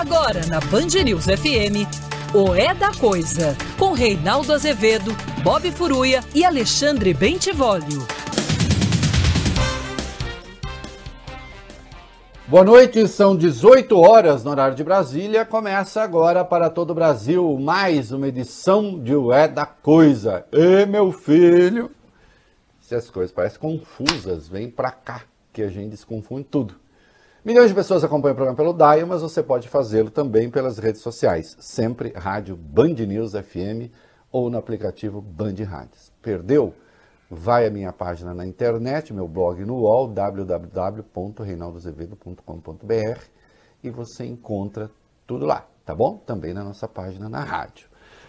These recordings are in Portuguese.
Agora na Band News FM, o É da Coisa, com Reinaldo Azevedo, Bob Furuia e Alexandre Bentivolio. Boa noite, são 18 horas no horário de Brasília. Começa agora para todo o Brasil mais uma edição de O É da Coisa. E meu filho, se as coisas parecem confusas, vem pra cá que a gente desconfunde tudo. Milhões de pessoas acompanham o programa pelo DAIO, mas você pode fazê-lo também pelas redes sociais, sempre rádio Band News FM ou no aplicativo Band Rádios. Perdeu? Vai à minha página na internet, meu blog no UOL, www.reinaldoazevedo.com.br e você encontra tudo lá, tá bom? Também na nossa página na rádio.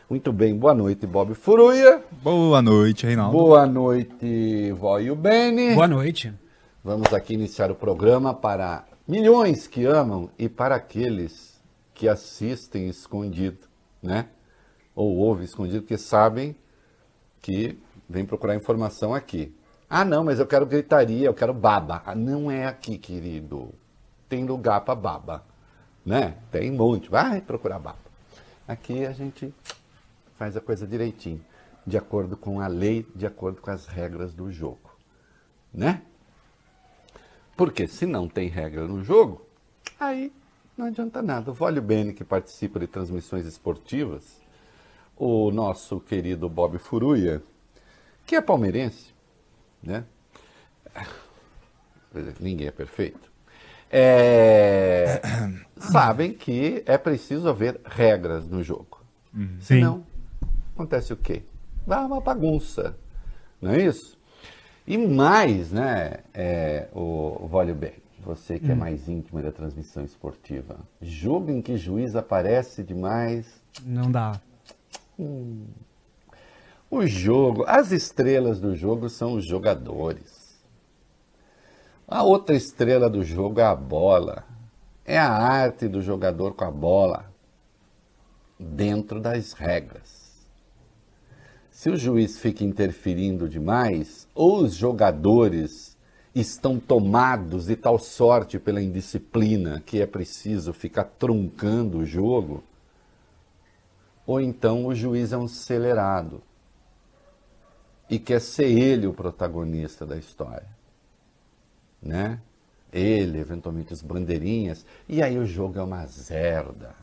Muito bem, boa noite, Bob Furuia. Boa noite, Reinaldo. Boa noite, Voio Bene. Boa noite. Vamos aqui iniciar o programa para milhões que amam e para aqueles que assistem escondido, né? Ou ouvem escondido, que sabem que vem procurar informação aqui. Ah, não, mas eu quero gritaria, eu quero baba. Ah, não é aqui, querido. Tem lugar para baba, né? Tem um monte. Vai procurar baba. Aqui a gente faz a coisa direitinho, de acordo com a lei, de acordo com as regras do jogo, né? Porque se não tem regra no jogo, aí não adianta nada. O Vólio Bene, que participa de transmissões esportivas, o nosso querido Bob Furuia, que é palmeirense, né? Ninguém é perfeito. É... sabem que é preciso haver regras no jogo. Sim. Senão, acontece o quê? Dá uma bagunça, não é isso? E mais, né, é, o Vólio Bem, você que é mais íntimo da transmissão esportiva, jogo em que juiz aparece demais, Não dá. o jogo, as estrelas do jogo são os jogadores. A outra estrela do jogo é a bola. É a arte do jogador com a bola dentro das regras. Se o juiz fica interferindo demais, ou os jogadores estão tomados de tal sorte pela indisciplina que é preciso ficar truncando o jogo, ou então o juiz é um acelerado e quer ser ele o protagonista da história, né? Ele, eventualmente os bandeirinhas, e aí o jogo é uma zerda,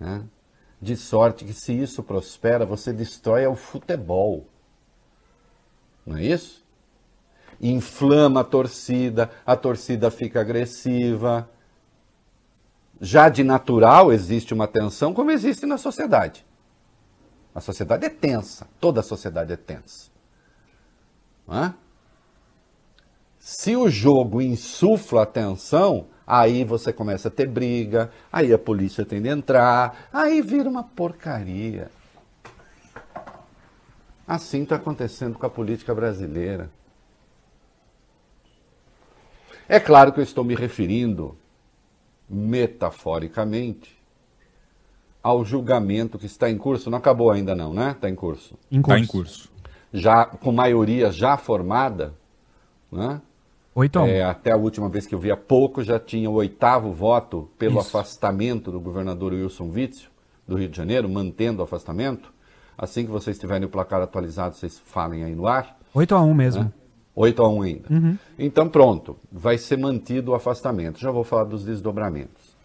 né? De sorte que se isso prospera, você destrói o futebol, não é isso? Inflama a torcida, a torcida fica agressiva. Já de natural existe uma tensão, como existe na sociedade. A sociedade é tensa, toda a sociedade é tensa. É? Se o jogo insufla a tensão, aí você começa a ter briga, aí a polícia tem de entrar, aí vira uma porcaria. Assim está acontecendo com a política brasileira. É claro que eu estou me referindo, metaforicamente, ao julgamento que está em curso. Não acabou ainda não, né? Está em curso. Está curso. em curso. Já com maioria já formada, né? 8 a 1. É, até a última vez que eu vi há pouco, já tinha o oitavo voto pelo Isso. afastamento do governador Wilson Witzel, do Rio de Janeiro, mantendo o afastamento. Assim que vocês tiverem o placar atualizado, vocês falem aí no ar. 8 a 1 mesmo. 8 a 1 ainda. Então, pronto, vai ser mantido o afastamento. Já vou falar dos desdobramentos.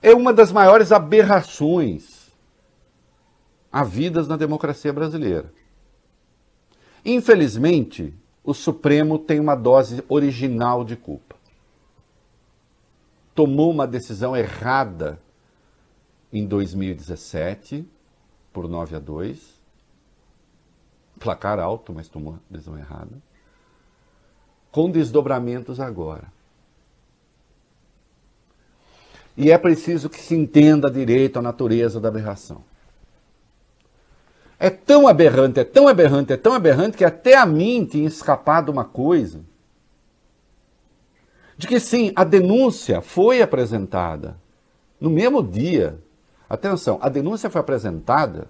É uma das maiores aberrações havidas na democracia brasileira. Infelizmente, o Supremo tem uma dose original de culpa. Tomou uma decisão errada em 2017, por 9 a 2. Placar alto, mas tomou decisão errada. Com desdobramentos agora. E é preciso que se entenda direito a natureza da aberração. É tão aberrante, é tão aberrante, é tão aberrante que até a mim tinha escapado uma coisa. De que sim, a denúncia foi apresentada no mesmo dia. Atenção, a denúncia foi apresentada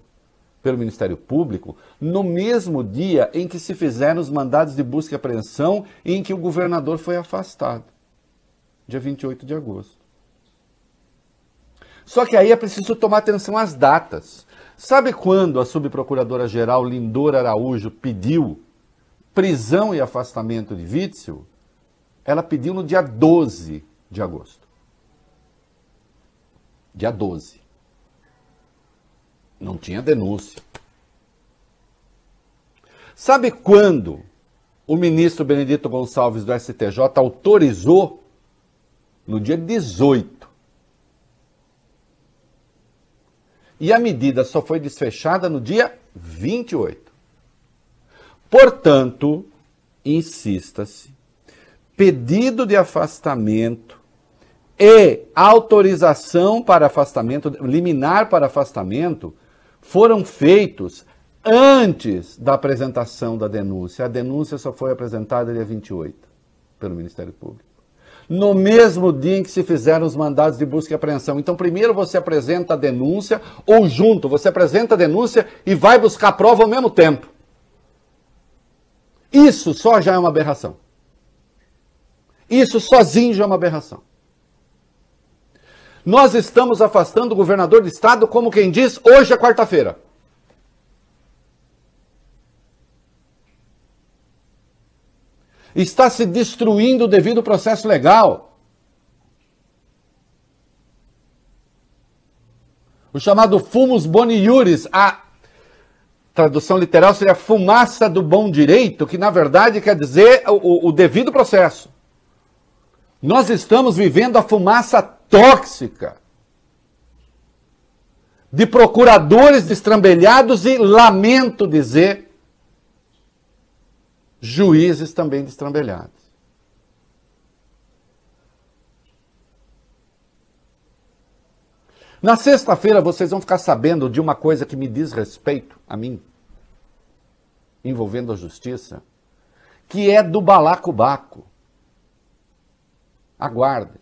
pelo Ministério Público no mesmo dia em que se fizeram os mandados de busca e apreensão e em que o governador foi afastado, dia 28 de agosto. Só que aí é preciso tomar atenção às datas. Sabe quando a subprocuradora-geral Lindor Araújo pediu prisão e afastamento de Witzel? Ela pediu no dia 12 de agosto. Dia 12. Não tinha denúncia. Sabe quando o ministro Benedito Gonçalves do STJ autorizou? No dia 18 e a medida só foi desfechada no dia 28. Portanto, insista-se, pedido de afastamento e autorização para afastamento, liminar para afastamento, foram feitos antes da apresentação da denúncia. A denúncia só foi apresentada dia 28 pelo Ministério Público no mesmo dia em que se fizeram os mandados de busca e apreensão. Então, primeiro você apresenta a denúncia, ou junto, você apresenta a denúncia e vai buscar a prova ao mesmo tempo. Isso só já é uma aberração. Isso sozinho já é uma aberração. Nós estamos afastando o governador de estado, como quem diz, hoje é quarta-feira. Está se destruindo devido ao processo legal. O chamado fumus boni iuris, a tradução literal seria fumaça do bom direito, que na verdade quer dizer o, o devido processo. Nós estamos vivendo a fumaça tóxica de procuradores destrambelhados e, lamento dizer, juízes também destrambelhados. Na sexta-feira vocês vão ficar sabendo de uma coisa que me diz respeito a mim, envolvendo a justiça, que é do balacobaco. Aguardem.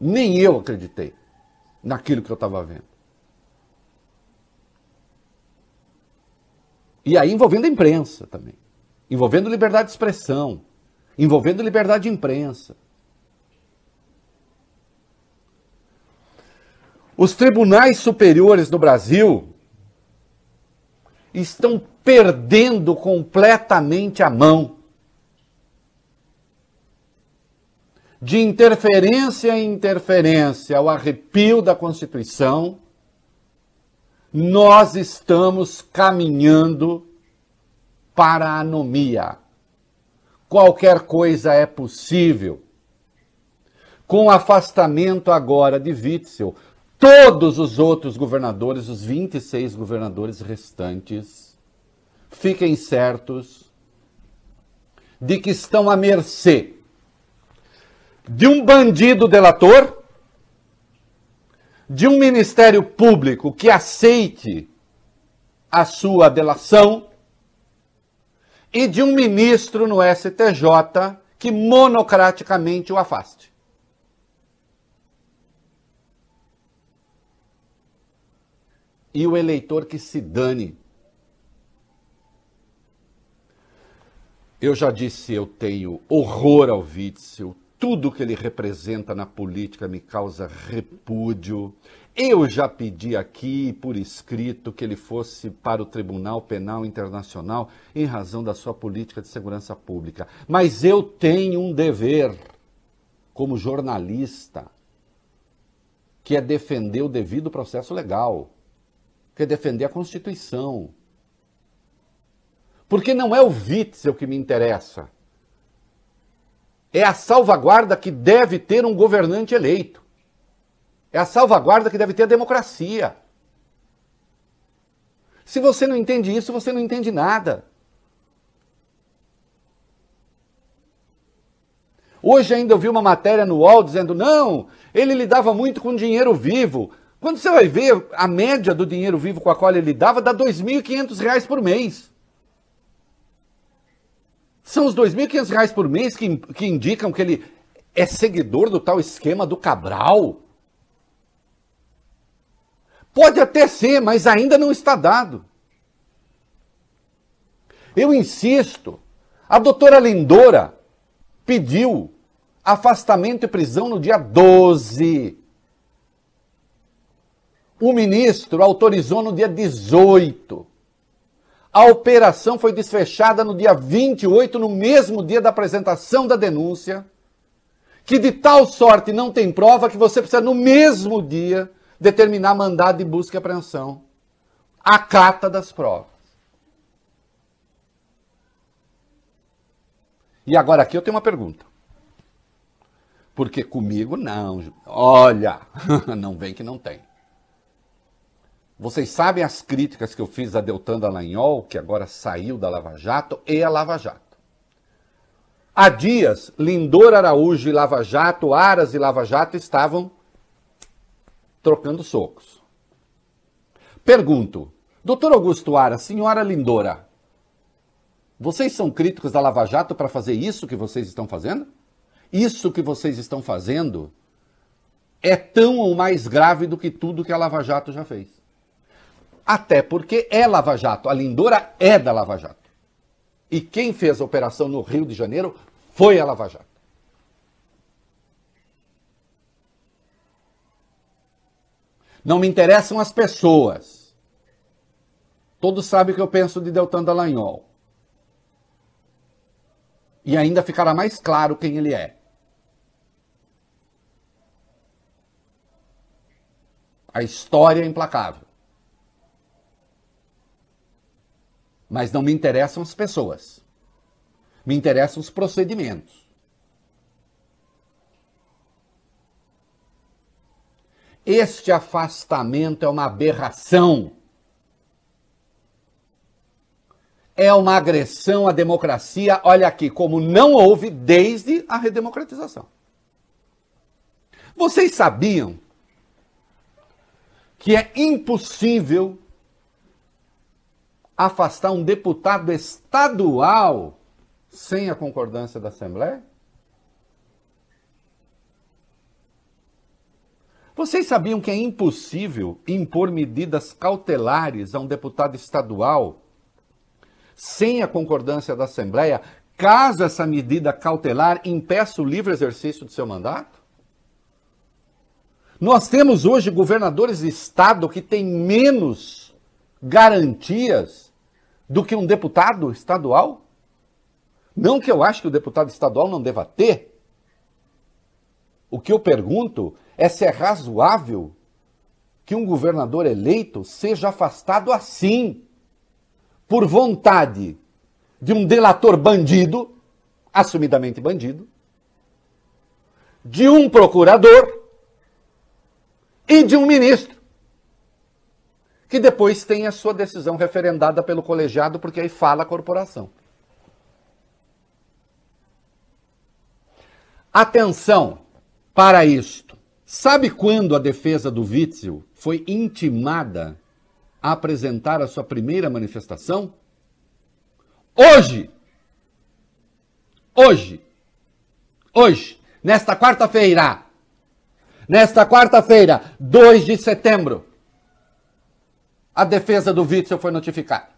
Nem eu acreditei naquilo que eu estava vendo. E aí envolvendo a imprensa também envolvendo liberdade de expressão, envolvendo liberdade de imprensa. Os tribunais superiores no Brasil estão perdendo completamente a mão. De interferência em interferência ao arrepio da Constituição, nós estamos caminhando para a anomia. Qualquer coisa é possível. Com o afastamento agora de Witzel, todos os outros governadores, os 26 governadores restantes, fiquem certos de que estão à mercê de um bandido delator, de um ministério público que aceite a sua delação e de um ministro no STJ que monocraticamente o afaste. E o eleitor que se dane. Eu já disse, eu tenho horror ao Witzel, tudo que ele representa na política me causa repúdio. Eu já pedi aqui por escrito que ele fosse para o Tribunal Penal Internacional em razão da sua política de segurança pública. Mas eu tenho um dever como jornalista, que é defender o devido processo legal, que é defender a Constituição. Porque não é o Witzel que me interessa é a salvaguarda que deve ter um governante eleito. É a salvaguarda que deve ter a democracia. Se você não entende isso, você não entende nada. Hoje ainda eu vi uma matéria no UOL dizendo: não, ele lidava muito com dinheiro vivo. Quando você vai ver a média do dinheiro vivo com a qual ele lidava, dá R$ 2.500 por mês. São os R$ 2.500 por mês que, que indicam que ele é seguidor do tal esquema do Cabral? Pode até ser, mas ainda não está dado. Eu insisto, a doutora Lindora pediu afastamento e prisão no dia 12. O ministro autorizou no dia 18. A operação foi desfechada no dia 28, no mesmo dia da apresentação da denúncia, que de tal sorte não tem prova que você precisa, no mesmo dia, determinar mandado de busca e apreensão. A cata das provas. E agora aqui eu tenho uma pergunta. Porque comigo não. Olha, não vem que não tem. Vocês sabem as críticas que eu fiz a Deltan Dallagnol, que agora saiu da Lava Jato, e a Lava Jato. Há dias, Lindor Araújo e Lava Jato, Aras e Lava Jato estavam trocando socos. Pergunto, doutor Augusto Aras, senhora Lindora, vocês são críticos da Lava Jato para fazer isso que vocês estão fazendo? Isso que vocês estão fazendo é tão ou mais grave do que tudo que a Lava Jato já fez. Até porque é Lava Jato, a Lindora é da Lava Jato. E quem fez a operação no Rio de Janeiro foi a Lava Jato. Não me interessam as pessoas. Todos sabem o que eu penso de Deltan Dallagnol. E ainda ficará mais claro quem ele é. A história é implacável. Mas não me interessam as pessoas. Me interessam os procedimentos. Este afastamento é uma aberração. é uma agressão à democracia, olha aqui, como não houve desde a redemocratização. Vocês sabiam que é impossível afastar um deputado estadual sem a concordância da Assembleia? Vocês sabiam que é impossível impor medidas cautelares a um deputado estadual sem a concordância da Assembleia, caso essa medida cautelar impeça o livre exercício do seu mandato? Nós temos hoje governadores de estado que têm menos garantias do que um deputado estadual? Não que eu acho que o deputado estadual não deva ter. O que eu pergunto é se é razoável que um governador eleito seja afastado assim por vontade de um delator bandido, assumidamente bandido, de um procurador e de um ministro, que depois tem a sua decisão referendada pelo colegiado, porque aí fala a corporação. Atenção para isto. Sabe quando a defesa do Witzel foi intimada a apresentar a sua primeira manifestação? Hoje! Hoje! Hoje! Nesta quarta-feira! Nesta quarta-feira, 2 de setembro, a defesa do Witzel foi notificada.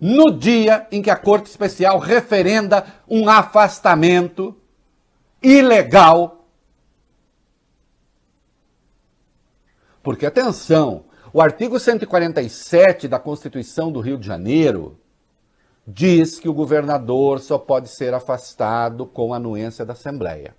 No dia em que a Corte Especial referenda um afastamento ilegal. Porque, atenção, o artigo 147 da Constituição do Rio de Janeiro diz que o governador só pode ser afastado com anuência da Assembleia.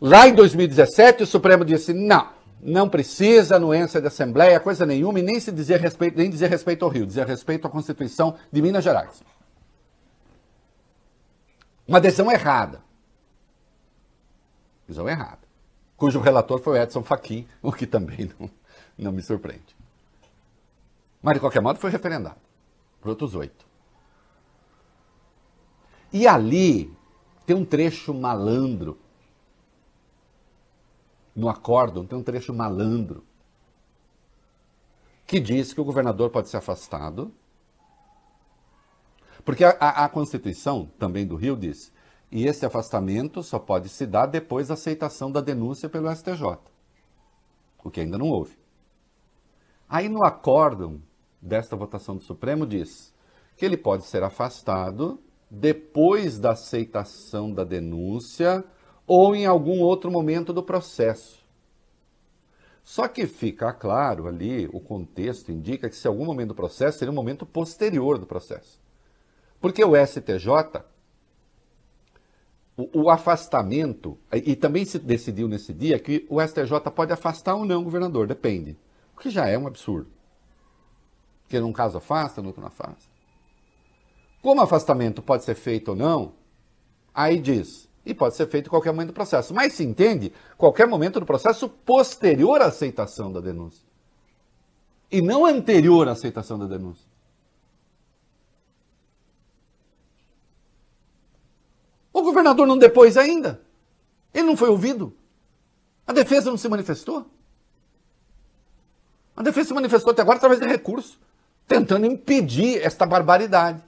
Lá em 2017, o Supremo disse: não, não precisa anuência da Assembleia, coisa nenhuma, e nem se dizer respeito, nem dizer respeito ao Rio, dizer respeito à Constituição de Minas Gerais. Uma decisão errada. Decisão errada. Cujo relator foi o Edson Fachin, o que também não não me surpreende. Mas, de qualquer modo, foi referendado por outros oito. E ali tem um trecho malandro. No acórdão tem um trecho malandro que diz que o governador pode ser afastado. Porque a, a, a Constituição também do Rio diz, e esse afastamento só pode se dar depois da aceitação da denúncia pelo STJ, o que ainda não houve. Aí no acórdão desta votação do Supremo diz que ele pode ser afastado depois da aceitação da denúncia ou em algum outro momento do processo. Só que fica claro ali, o contexto indica que se algum momento do processo seria um momento posterior do processo. Porque o STJ, o, o afastamento, e também se decidiu nesse dia que o STJ pode afastar ou não o governador, depende. O que já é um absurdo. Porque num caso afasta, no outro não afasta. Como afastamento pode ser feito ou não, aí diz, e pode ser feito em qualquer momento do processo. Mas se entende qualquer momento do processo posterior à aceitação da denúncia. E não anterior à aceitação da denúncia. O governador não depois ainda. Ele não foi ouvido. A defesa não se manifestou. A defesa se manifestou até agora através de recurso, tentando impedir esta barbaridade.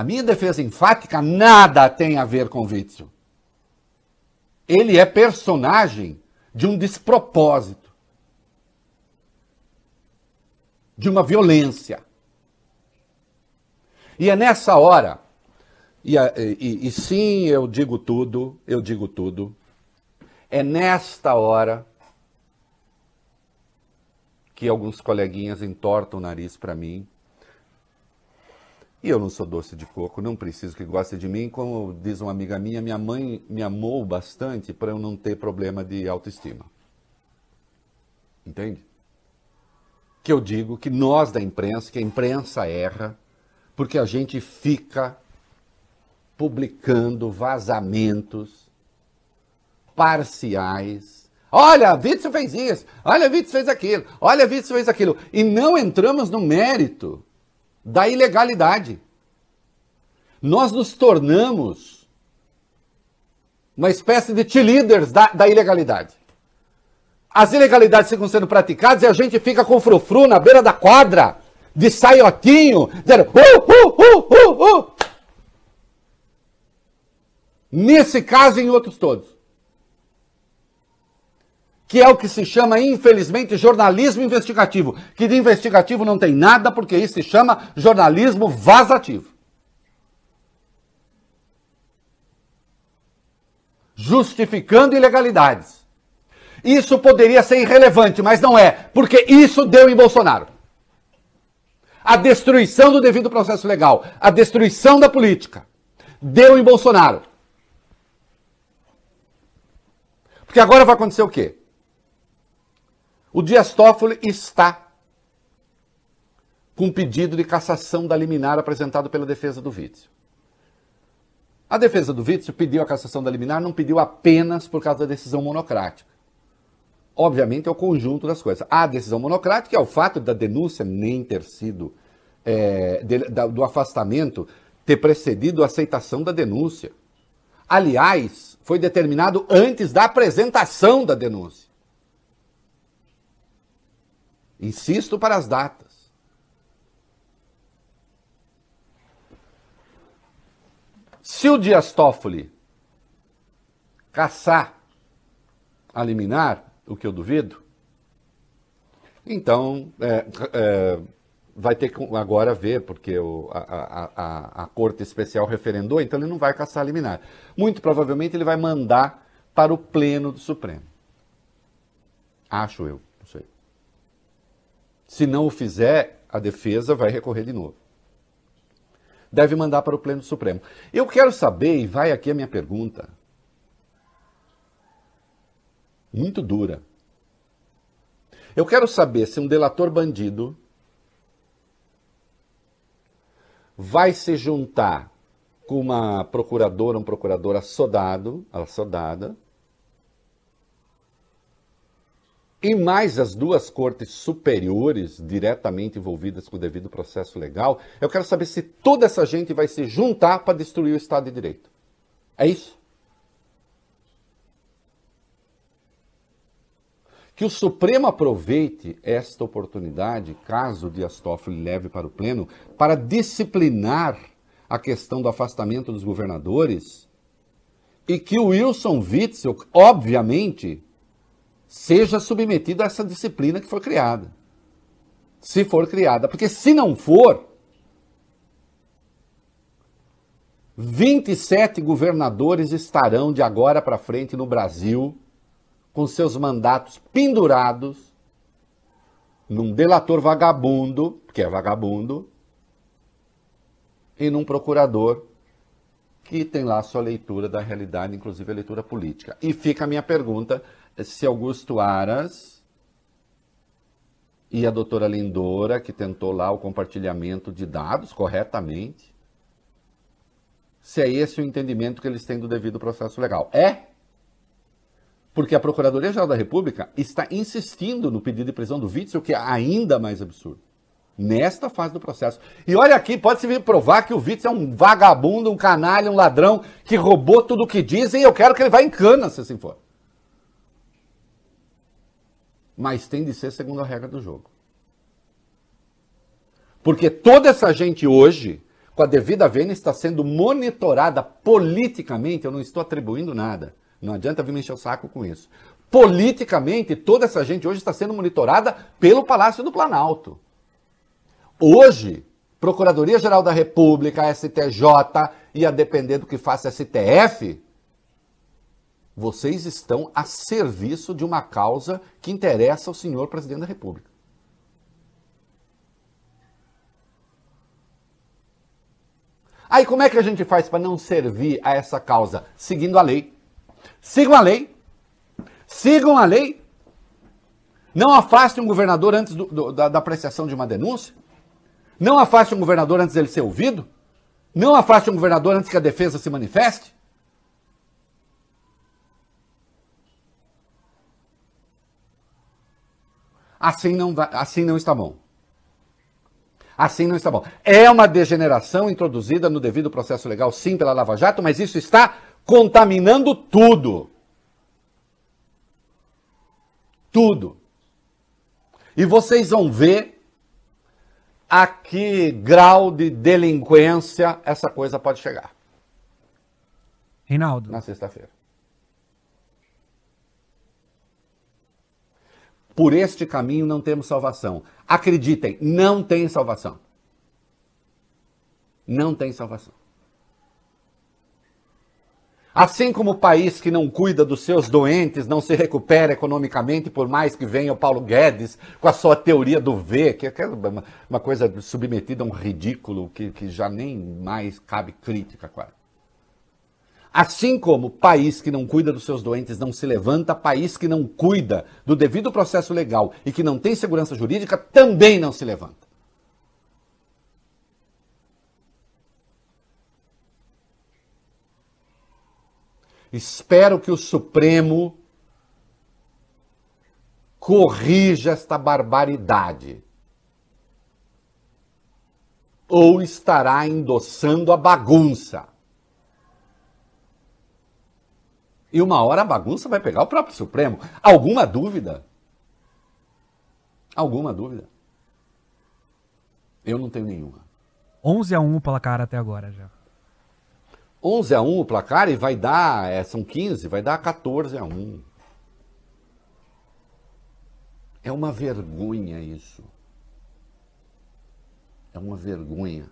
A minha defesa enfática nada tem a ver com Witzel. Ele é personagem de um despropósito, de uma violência. E é nessa hora, e, e, e sim, eu digo tudo, eu digo tudo, é nesta hora que alguns coleguinhas entortam o nariz para mim e eu não sou doce de coco, não preciso que goste de mim. Como diz uma amiga minha, minha mãe me amou bastante para eu não ter problema de autoestima. Entende? Que eu digo que nós da imprensa, que a imprensa erra, porque a gente fica publicando vazamentos parciais. Olha, Witzel fez isso, olha, Witzel fez aquilo, olha, Witzel fez aquilo. E não entramos no mérito da ilegalidade. Nós nos tornamos uma espécie de cheerleaders da, da ilegalidade. As ilegalidades ficam sendo praticadas e a gente fica com frufru na beira da quadra, de saiotinho, dizendo uh, uh, uh, uh, uh. Nesse caso e em outros todos que é o que se chama, infelizmente, jornalismo investigativo, que de investigativo não tem nada, porque isso se chama jornalismo vazativo. Justificando ilegalidades. Isso poderia ser irrelevante, mas não é, porque isso deu em Bolsonaro. A destruição do devido processo legal, a destruição da política, deu em Bolsonaro. Porque agora vai acontecer o quê? O Dias Toffoli está com um pedido de cassação da liminar apresentado pela defesa do Witzel. A defesa do Witzel pediu a cassação da liminar, não pediu apenas por causa da decisão monocrática. Obviamente é o conjunto das coisas. A decisão monocrática é o fato da denúncia nem ter sido, é, de, da, do afastamento ter precedido a aceitação da denúncia. Aliás, foi determinado antes da apresentação da denúncia. Insisto para as datas. Se o Dias Toffoli caçar a liminar, o que eu duvido, então é, é, vai ter que agora ver, porque o, a, a, a, Corte Especial referendou, então ele não vai caçar a liminar. Muito provavelmente ele vai mandar para o Pleno do Supremo. Acho eu. Se não o fizer, a defesa vai recorrer de novo. Deve mandar para o Pleno Supremo. Eu quero saber, e vai aqui a minha pergunta, muito dura. Eu quero saber se um delator bandido vai se juntar com uma procuradora, um procurador assodado, assodada, e mais as duas cortes superiores diretamente envolvidas com o devido processo legal, eu quero saber se toda essa gente vai se juntar para destruir o Estado de Direito. É isso? Que o Supremo aproveite esta oportunidade, caso Dias Toffoli leve para o Pleno, para disciplinar a questão do afastamento dos governadores e que o Wilson Witzel, obviamente, seja submetido a essa disciplina que foi criada. Se for criada. Porque se não for, 27 governadores estarão de agora para frente no Brasil com seus mandatos pendurados num delator vagabundo, que é vagabundo, e num procurador que tem lá sua leitura da realidade, inclusive a leitura política. E fica a minha pergunta se Augusto Aras e a doutora Lindora, que tentou lá o compartilhamento de dados corretamente, se é esse o entendimento que eles têm do devido processo legal. É porque a Procuradoria-Geral da República está insistindo no pedido de prisão do Witzel, que é ainda mais absurdo. Nesta fase do processo. E olha aqui, pode-se vir provar que o Witzel é um vagabundo, um canalha, um ladrão, que roubou tudo o que dizem e eu quero que ele vá em cana, se assim for. Mas tem de ser segundo a regra do jogo. Porque toda essa gente hoje, com a devida vênia, está sendo monitorada politicamente, eu não estou atribuindo nada não adianta vir me encher o saco com isso. Politicamente, toda essa gente hoje está sendo monitorada pelo Palácio do Planalto. Hoje, Procuradoria-Geral da República, STJ e a depender do que faça STF, vocês estão a serviço de uma causa que interessa ao senhor presidente da República. Aí como é que a gente faz para não servir a essa causa? Seguindo a lei. Sigam a lei. Sigam a lei. Não afaste um governador antes do, do, da, da apreciação de uma denúncia. Não afaste um governador antes dele ser ouvido. Não afaste um governador antes que a defesa se manifeste. Assim não, vai, assim não está bom. Assim não está bom. É uma degeneração introduzida no devido processo legal, sim, pela Lava Jato, mas isso está contaminando tudo. Tudo. E vocês vão ver a que grau de delinquência essa coisa pode chegar. Reinaldo. Na sexta-feira. Por este caminho não temos salvação. Acreditem, não tem salvação. Não tem salvação. Assim como o país que não cuida dos seus doentes não se recupera economicamente, por mais que venha o Paulo Guedes com a sua teoria do V, que é uma coisa submetida a um ridículo que, que já nem mais cabe crítica quase. Assim como país que não cuida dos seus doentes não se levanta, país que não cuida do devido processo legal e que não tem segurança jurídica também não se levanta. Espero que o Supremo corrija esta barbaridade. Ou estará endossando a bagunça. E uma hora a bagunça vai pegar o próprio Supremo. Alguma dúvida? Alguma dúvida? Eu não tenho nenhuma. 11 a 1 o placar até agora já. 11 a 1 o placar e vai dar, é, são 15, vai dar 14 a 1. É uma vergonha isso. É uma vergonha.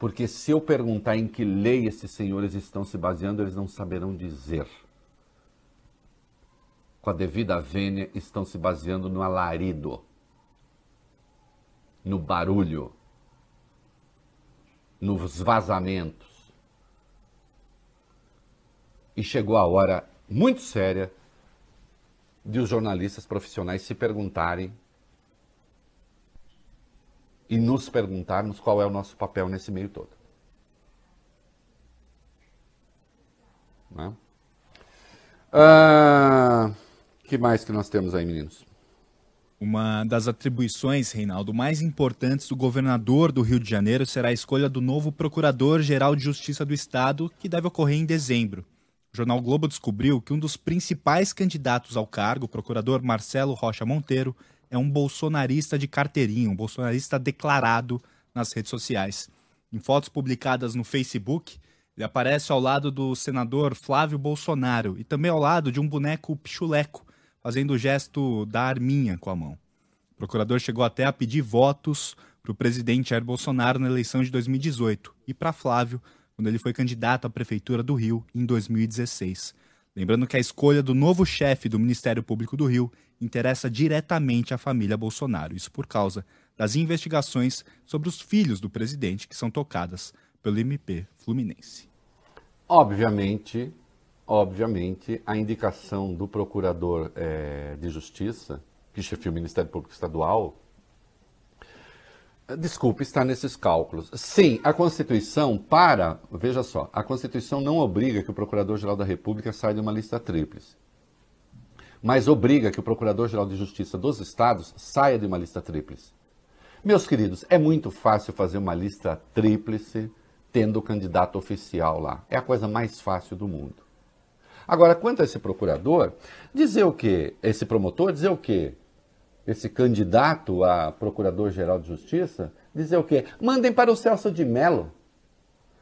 Porque se eu perguntar em que lei esses senhores estão se baseando, eles não saberão dizer. Com a devida vênia, estão se baseando no alarido, no barulho nos vazamentos. E chegou a hora muito séria de os jornalistas profissionais se perguntarem e nos perguntarmos qual é o nosso papel nesse meio todo. Né? Ah, que mais que nós temos aí, meninos? Uma das atribuições, Reinaldo, mais importantes do governador do Rio de Janeiro será a escolha do novo Procurador-Geral de Justiça do Estado, que deve ocorrer em dezembro. O jornal Globo descobriu que um dos principais candidatos ao cargo, o procurador Marcelo Rocha Monteiro, é um bolsonarista de carteirinha, um bolsonarista declarado nas redes sociais. Em fotos publicadas no Facebook, ele aparece ao lado do senador Flávio Bolsonaro e também ao lado de um boneco pichuleco, fazendo o gesto da arminha com a mão. O procurador chegou até a pedir votos para o presidente Jair Bolsonaro na eleição de 2018 e para Flávio quando ele foi candidato à prefeitura do Rio em 2016. Lembrando que a escolha do novo chefe do Ministério Público do Rio interessa diretamente a família Bolsonaro, isso por causa das investigações sobre os filhos do presidente que são tocadas pelo MP Fluminense. Obviamente, obviamente, a indicação do procurador é, de justiça, que chefia o Ministério Público Estadual, desculpe, está nesses cálculos. Sim, a Constituição para, veja só, a Constituição não obriga que o Procurador-Geral da República saia de uma lista tríplice, mas obriga que o Procurador-Geral de Justiça dos Estados saia de uma lista tríplice. Meus queridos, é muito fácil fazer uma lista tríplice tendo o candidato oficial lá. É a coisa mais fácil do mundo. Agora, quanto a esse procurador, dizer o quê? Esse promotor, dizer o quê? Esse candidato a procurador-geral de justiça, dizer o quê? Mandem para o Celso de Mello.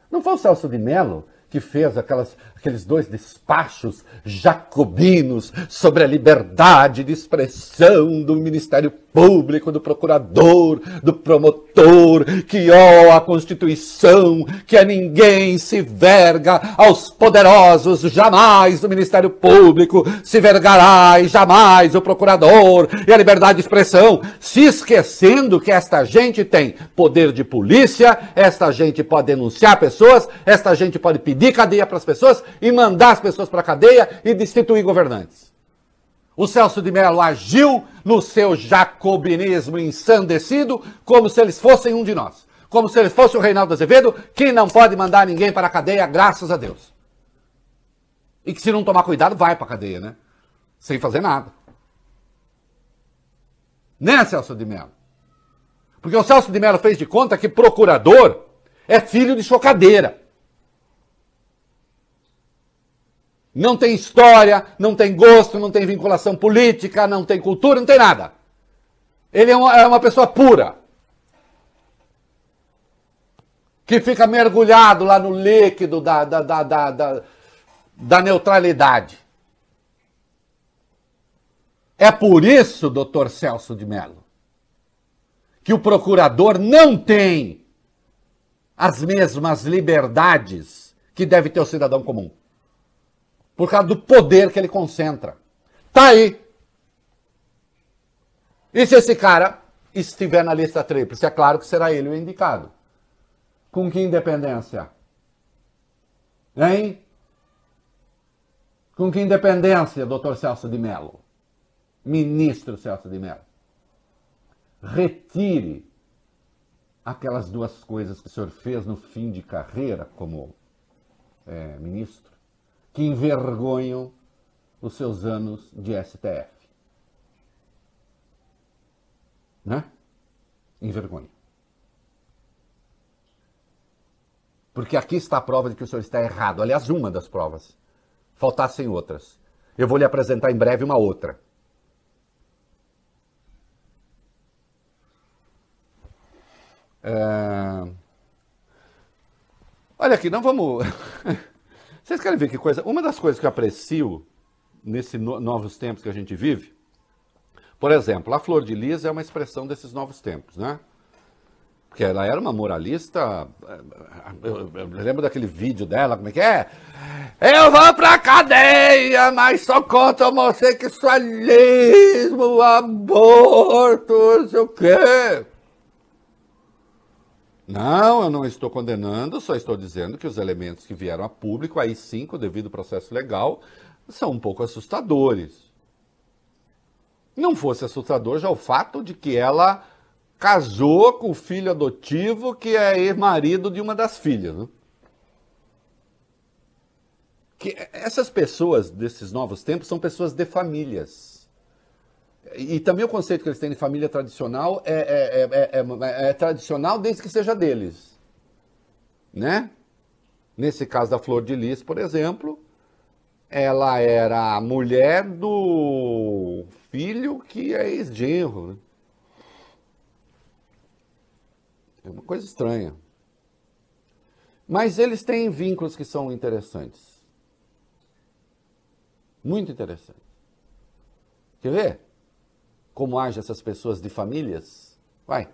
Não foi o Celso de Mello que fez aquelas, aqueles dois despachos jacobinos sobre a liberdade de expressão do Ministério Público, do procurador, do promotor, que ó oh, a Constituição, que a ninguém se verga aos poderosos, jamais o Ministério Público se vergará e jamais o procurador e a liberdade de expressão, se esquecendo que esta gente tem poder de polícia, esta gente pode denunciar pessoas, esta gente pode pedir cadeia para as pessoas e mandar as pessoas para a cadeia e destituir governantes. O Celso de Mello agiu no seu jacobinismo ensandecido como se eles fossem um de nós. Como se eles fossem o Reinaldo Azevedo, que não pode mandar ninguém para a cadeia, graças a Deus. E que se não tomar cuidado, vai para a cadeia, né? Sem fazer nada. Né, Celso de Mello? Porque o Celso de Mello fez de conta que procurador é filho de chocadeira. Não tem história, não tem gosto, não tem vinculação política, não tem cultura, não tem nada. Ele é uma, é uma pessoa pura. Que fica mergulhado lá no líquido da, da, da, da, da, da neutralidade. É por isso, doutor Celso de Mello, que o procurador não tem as mesmas liberdades que deve ter o cidadão comum por causa do poder que ele concentra. Tá aí. E se esse cara estiver na lista tríplice, é claro que será ele o indicado. Com que independência? Hein? Com que independência, doutor Celso de Mello? Ministro Celso de Mello. Retire aquelas duas coisas que o senhor fez no fim de carreira como é, ministro que envergonham os seus anos de STF. Né? Envergonha. Porque aqui está a prova de que o senhor está errado. Aliás, uma das provas. Faltassem outras. Eu vou lhe apresentar em breve uma outra. É... Olha aqui, não vamos. Vocês querem ver que coisa? Uma das coisas que eu aprecio nesses no, novos tempos que a gente vive, por exemplo, a Flor de Lis é uma expressão desses novos tempos, né? Porque ela era uma moralista. Eu, eu, lembro daquele vídeo dela, como é que é? Eu vou pra cadeia, mas só contra homossexualismo, aborto, não sei o quê. Não, eu não estou condenando, só estou dizendo que os elementos que vieram a público, aí sim, com o devido processo legal, são um pouco assustadores. Não fosse assustador já o fato de que ela casou com o filho adotivo que é ex-marido de uma das filhas. Né? Que essas pessoas desses novos tempos são pessoas de famílias. E também o conceito que eles têm de família tradicional é, é, é, é, tradicional desde que seja deles. Né? Nesse caso da Flor de Lis, por exemplo, ela era a mulher do filho que é ex-genro. Né? É uma coisa estranha. Mas eles têm vínculos que são interessantes. Muito interessantes. Quer ver? Como agem essas pessoas de famílias? Vai.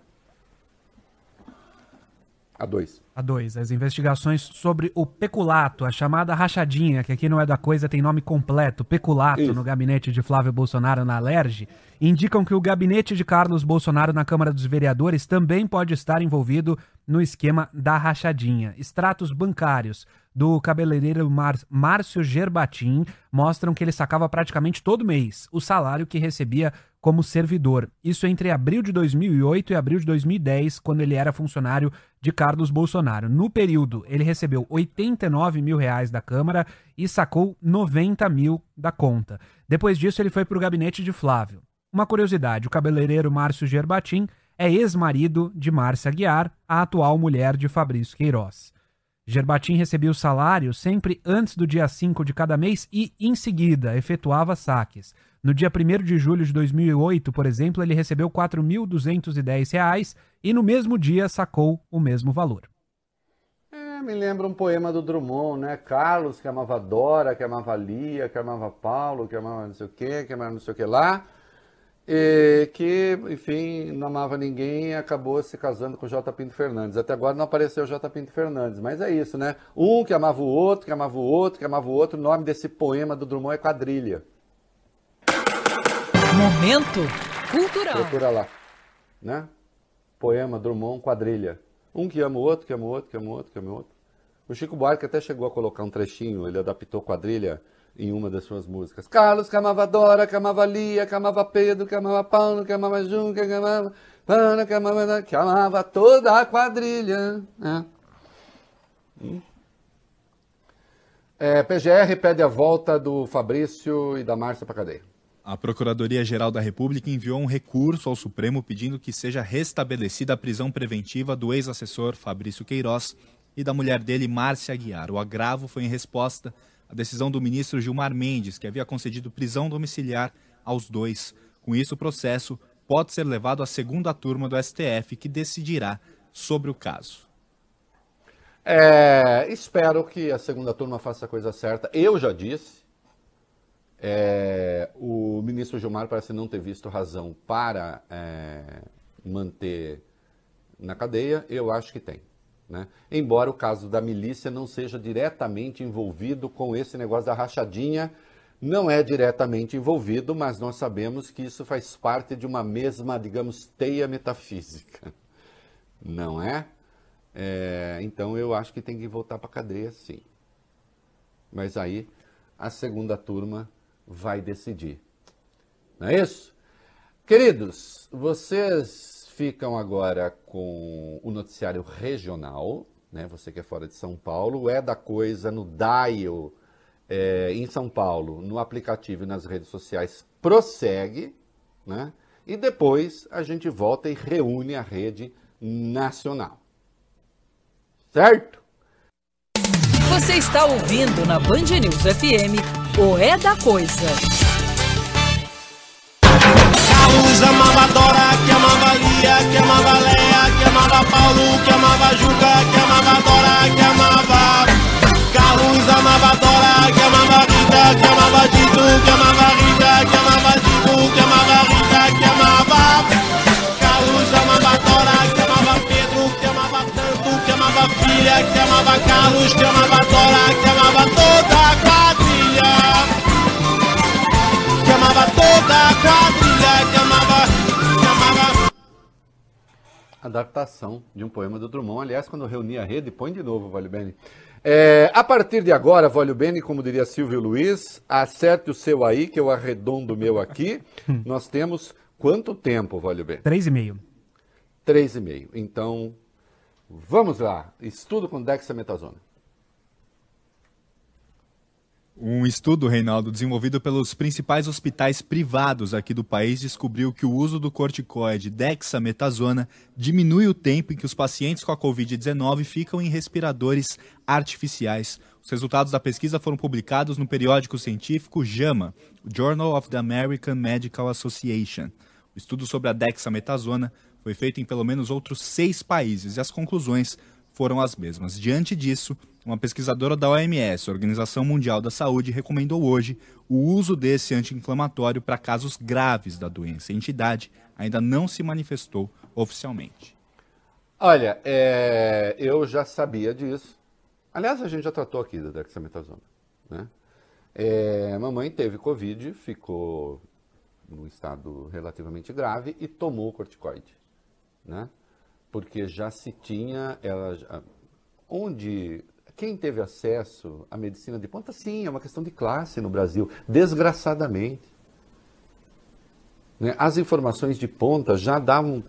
A dois. A dois. As investigações sobre o peculato, a chamada rachadinha, que aqui não é da coisa, tem nome completo, peculato, Isso. no gabinete de Flávio Bolsonaro na Alerj, indicam que o gabinete de Carlos Bolsonaro na Câmara dos Vereadores também pode estar envolvido no esquema da rachadinha. Extratos bancários do cabeleireiro Mar Márcio Gerbatim mostram que ele sacava praticamente todo mês o salário que recebia como servidor. Isso entre abril de 2008 e abril de 2010, quando ele era funcionário de Carlos Bolsonaro. No período, ele recebeu 89 mil reais da Câmara e sacou 90 mil da conta. Depois disso, ele foi para o gabinete de Flávio. Uma curiosidade: o cabeleireiro Márcio Gerbatim é ex-marido de Márcia Guiar, a atual mulher de Fabrício Queiroz. Gerbatim recebia o salário sempre antes do dia 5 de cada mês e, em seguida, efetuava saques. No dia 1 de julho de 2008, por exemplo, ele recebeu R$ 4.210 e no mesmo dia sacou o mesmo valor. É, me lembra um poema do Drummond, né? Carlos, que amava Dora, que amava Lia, que amava Paulo, que amava não sei o quê, que amava não sei o que lá e que, enfim, não amava ninguém e acabou se casando com o J. Pinto Fernandes. Até agora não apareceu o J. Pinto Fernandes, mas é isso, né? Um que amava o outro, que amava o outro, que amava o outro. O nome desse poema do Drummond é Quadrilha. Momento cultural. Procura lá, né? Poema Drummond Quadrilha. Um que ama o outro, que ama o outro, que ama o outro, que ama o outro. O Chico Buarque até chegou a colocar um trechinho, ele adaptou Quadrilha em uma das suas músicas. Carlos que amava Dora, que amava Lia, que amava Pedro, que amava Paulo, que amava Junca, que amava Ana, que amava, que amava toda a quadrilha. Né? Hum. É, PGR pede a volta do Fabrício e da Márcia para cadeia. A Procuradoria-Geral da República enviou um recurso ao Supremo pedindo que seja restabelecida a prisão preventiva do ex-assessor Fabrício Queiroz e da mulher dele, Márcia Aguiar. O agravo foi em resposta a decisão do ministro Gilmar Mendes, que havia concedido prisão domiciliar aos dois. Com isso, o processo pode ser levado à segunda turma do STF, que decidirá sobre o caso. É, espero que a segunda turma faça a coisa certa. Eu já disse, é, o ministro Gilmar parece não ter visto razão para é, manter na cadeia. Eu acho que tem. Né? Embora o caso da milícia não seja diretamente envolvido com esse negócio da rachadinha, não é diretamente envolvido, mas nós sabemos que isso faz parte de uma mesma, digamos, teia metafísica. Não é? é então eu acho que tem que voltar para a cadeia, sim. Mas aí a segunda turma vai decidir. Não é isso? Queridos, vocês ficam agora com o noticiário regional, né? Você que é fora de São Paulo, é da coisa no Dial é, em São Paulo, no aplicativo e nas redes sociais, prossegue, né? E depois a gente volta e reúne a rede nacional. Certo? Você está ouvindo na Band News FM o É da Coisa. Amava Dora, que amava Lia, que amava Leia, que amava Paulo, que amava Juca, filha, que amava Carlos, que amava Dora, que amava toda a quadrilha que amava toda a quadrilha, que amava, que amava. Adaptação de um poema do Drummond. Aliás, quando eu reuni a rede, põe de novo, Vale Bene. É, a partir de agora, Vale Bene, como diria Silvio Luiz, acerte o seu aí, que eu arredondo o meu aqui. Nós temos quanto tempo, Vale Bene? Três e meio. Três e meio. Então, vamos lá. Estudo com dexametasona. Um estudo, Reinaldo, desenvolvido pelos principais hospitais privados aqui do país, descobriu que o uso do corticoide dexametasona diminui o tempo em que os pacientes com a Covid-19 ficam em respiradores artificiais. Os resultados da pesquisa foram publicados no periódico científico JAMA, Journal of the American Medical Association. O estudo sobre a dexametasona foi feito em pelo menos outros seis países e as conclusões foram as mesmas. Diante disso, uma pesquisadora da OMS, Organização Mundial da Saúde, recomendou hoje o uso desse anti-inflamatório para casos graves da doença. A entidade ainda não se manifestou oficialmente. Olha, é, eu já sabia disso. Aliás, a gente já tratou aqui da dexametasona. Né? É, mamãe teve Covid, ficou num estado relativamente grave e tomou corticoide. Né? Porque já se tinha, ela, onde quem teve acesso à medicina de ponta, sim, é uma questão de classe no Brasil, desgraçadamente. Né? As informações de ponta já davam,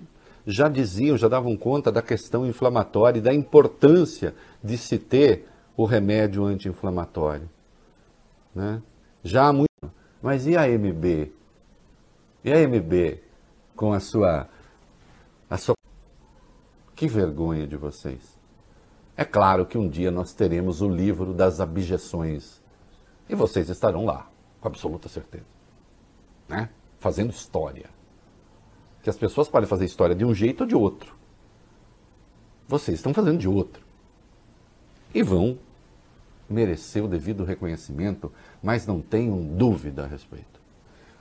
já diziam, já davam conta da questão inflamatória e da importância de se ter o remédio anti-inflamatório. Né? Já há muito. Mas e a MB? E a MB com a sua, a sua. Que vergonha de vocês. É claro que um dia nós teremos o livro das abjeções. E vocês estarão lá, com absoluta certeza. Né? Fazendo história. Que as pessoas podem fazer história de um jeito ou de outro. Vocês estão fazendo de outro. E vão merecer o devido reconhecimento, mas não tenham dúvida a respeito.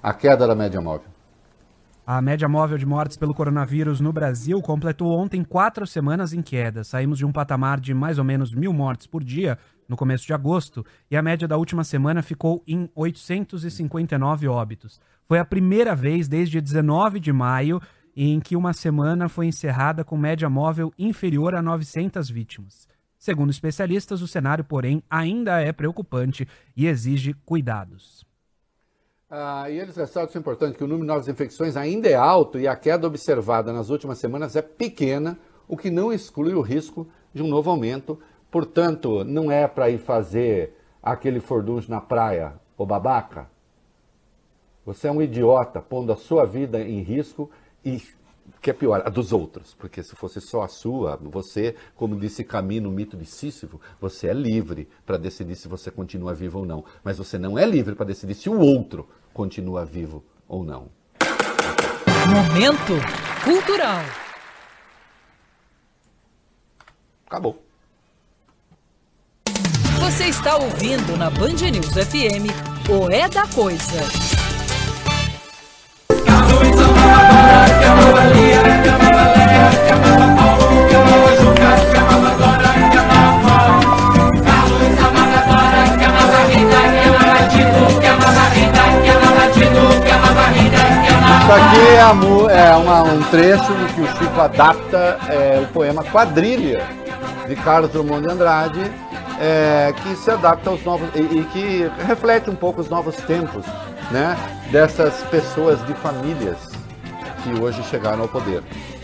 A queda da média móvel. A média móvel de mortes pelo coronavírus no Brasil completou ontem quatro semanas em queda. Saímos de um patamar de mais ou menos mil mortes por dia no começo de agosto e a média da última semana ficou em 859 óbitos. Foi a primeira vez desde 19 de maio em que uma semana foi encerrada com média móvel inferior a 900 vítimas. Segundo especialistas, o cenário, porém, ainda é preocupante e exige cuidados. Ah, e eles ressaltam isso é importante, que o número de novas infecções ainda é alto e a queda observada nas últimas semanas é pequena, o que não exclui o risco de um novo aumento. Portanto, não é para ir fazer aquele fordunge na praia, ô babaca. Você é um idiota, pondo a sua vida em risco e que é pior, a dos outros, porque se fosse só a sua, você, como disse Camus no mito de Sísifo, você é livre para decidir se você continua vivo ou não, mas você não é livre para decidir se o outro continua vivo ou não. Momento cultural. Acabou. Você está ouvindo na Band News FM o É da Coisa. Isso aqui é, é uma, um trecho do que o Chico adapta é, o poema Quadrilha, de Carlos Drummond de Andrade, é, que se adapta aos novos e, e, que reflete um pouco os novos tempos, né, dessas pessoas de famílias que hoje chegaram ao poder,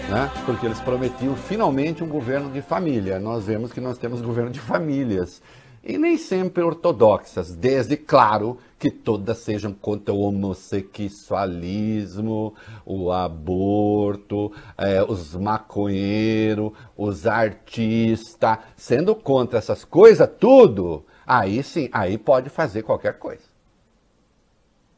né, porque eles prometiam finalmente um governo de família. Nós vemos que nós temos governo de famílias e nem sempre ortodoxas, desde, claro, que todas sejam contra o homossexualismo, o aborto, é, os maconheiros, os artistas, sendo contra essas coisas, tudo, aí sim, aí pode fazer qualquer coisa.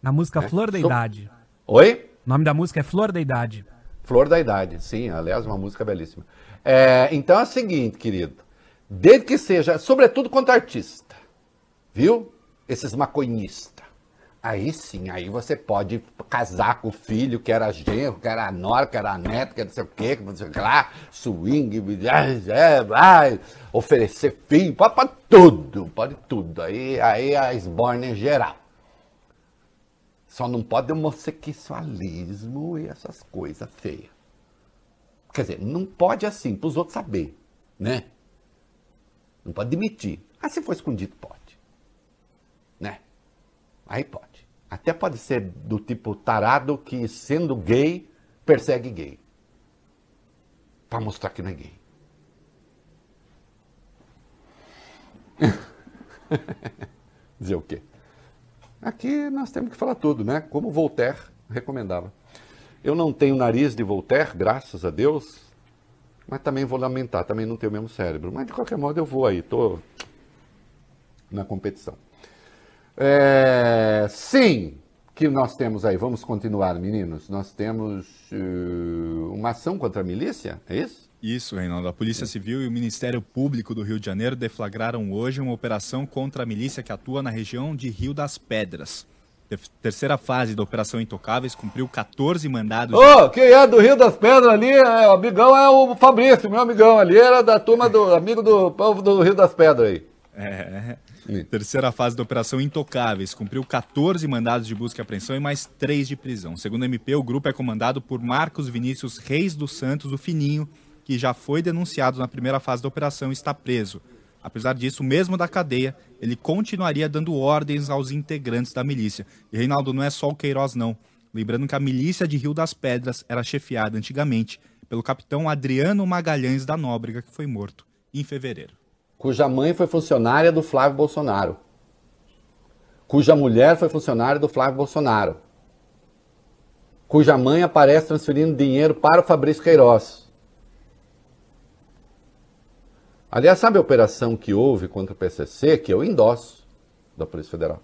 Na música é? Flor da. Idade. Oi? O nome da música é Flor da Idade. Flor da Idade, sim, aliás, uma música belíssima. É, então é o seguinte, querido. Desde que seja, sobretudo contra artista, viu? Esses maconhistas. Aí sim, aí você pode casar com o filho, que era genro, que era nora, que era neto, que não sei o quê, que não sei o que lá, swing, é, vai, oferecer filho, pode, pode tudo, pode tudo. Aí, aí a esborna em geral. Só não pode homossexualismo e essas coisas feias. Quer dizer, não pode assim, para os outros saber, né? Não pode demitir. Ah, se for escondido, pode. Né? Aí pode. Até pode ser do tipo tarado que, sendo gay, persegue gay. Para mostrar que não é gay. Dizer o quê? Aqui nós temos que falar tudo, né? Como Voltaire recomendava. Eu não tenho nariz de Voltaire, graças a Deus, mas também vou lamentar, também não tenho o mesmo cérebro. Mas de qualquer modo eu vou aí, estou na competição. É, sim, que nós temos aí, vamos continuar, meninos. Nós temos uh, uma ação contra a milícia, é isso? Isso, Reinaldo. A Polícia Civil e o Ministério Público do Rio de Janeiro deflagraram hoje uma operação contra a milícia que atua na região de Rio das Pedras. Terceira fase da Operação Intocáveis cumpriu 14 mandados. Ô, oh, quem é do Rio das Pedras ali, é, o amigão é o Fabrício, meu amigão ali, era da turma do amigo do povo do Rio das Pedras aí. É. Terceira fase da Operação Intocáveis cumpriu 14 mandados de busca e apreensão e mais 3 de prisão. Segundo o MP, o grupo é comandado por Marcos Vinícius Reis dos Santos, o Fininho, que já foi denunciado na primeira fase da operação está preso. Apesar disso, mesmo da cadeia, ele continuaria dando ordens aos integrantes da milícia. E Reinaldo, não é só o Queiroz, não. Lembrando que a milícia de Rio das Pedras era chefiada antigamente pelo capitão Adriano Magalhães da Nóbrega, que foi morto em fevereiro. Cuja mãe foi funcionária do Flávio Bolsonaro. Cuja mulher foi funcionária do Flávio Bolsonaro. Cuja mãe aparece transferindo dinheiro para o Fabrício Queiroz. Aliás, sabe a operação que houve contra o PCC, que eu endosso, da Polícia Federal?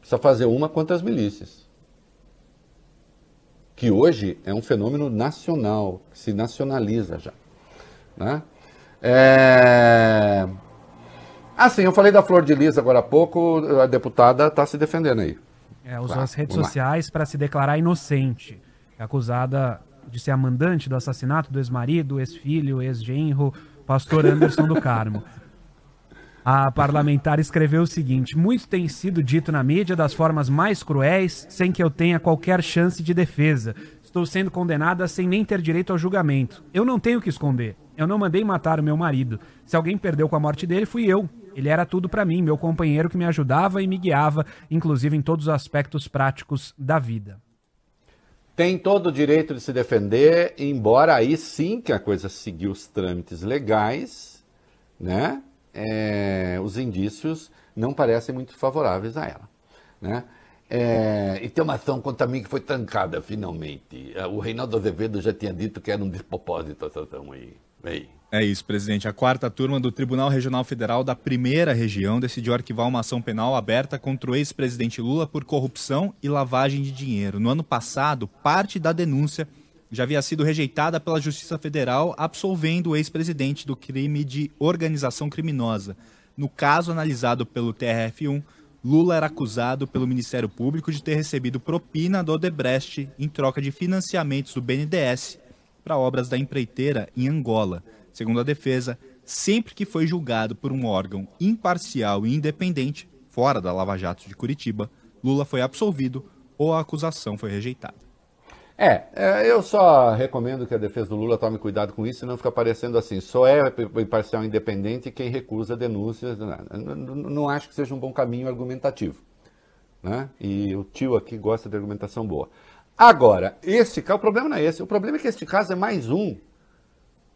Precisa fazer uma contra as milícias. Que hoje é um fenômeno nacional, que se nacionaliza já. Né? É... Assim, eu falei da Flor de Lis agora há pouco, a deputada está se defendendo aí. É, usou claro, as redes sociais para se declarar inocente. É acusada de ser a mandante do assassinato do ex-marido, ex-filho, ex-genro, pastor Anderson do Carmo. A parlamentar escreveu o seguinte: Muito tem sido dito na mídia das formas mais cruéis, sem que eu tenha qualquer chance de defesa. Estou sendo condenada sem nem ter direito ao julgamento. Eu não tenho o que esconder. Eu não mandei matar o meu marido. Se alguém perdeu com a morte dele, fui eu. Ele era tudo para mim, meu companheiro que me ajudava e me guiava, inclusive em todos os aspectos práticos da vida tem todo o direito de se defender, embora aí sim que a coisa seguiu os trâmites legais, né? É, os indícios não parecem muito favoráveis a ela, né? É, e tem uma ação contra mim que foi trancada, finalmente. O Reinaldo Azevedo já tinha dito que era um despropósito essa ação aí. aí. É isso, presidente. A quarta turma do Tribunal Regional Federal da primeira região decidiu arquivar uma ação penal aberta contra o ex-presidente Lula por corrupção e lavagem de dinheiro. No ano passado, parte da denúncia já havia sido rejeitada pela Justiça Federal, absolvendo o ex-presidente do crime de organização criminosa. No caso analisado pelo TRF1, Lula era acusado pelo Ministério Público de ter recebido propina do Odebrecht em troca de financiamentos do BNDES para obras da empreiteira em Angola. Segundo a defesa, sempre que foi julgado por um órgão imparcial e independente, fora da Lava Jato de Curitiba, Lula foi absolvido ou a acusação foi rejeitada. É, é, eu só recomendo que a defesa do Lula tome cuidado com isso, senão fica parecendo assim, só é imparcial independente quem recusa denúncias. Não, não acho que seja um bom caminho argumentativo. Né? E o tio aqui gosta de argumentação boa. Agora, esse o problema não é esse, o problema é que este caso é mais um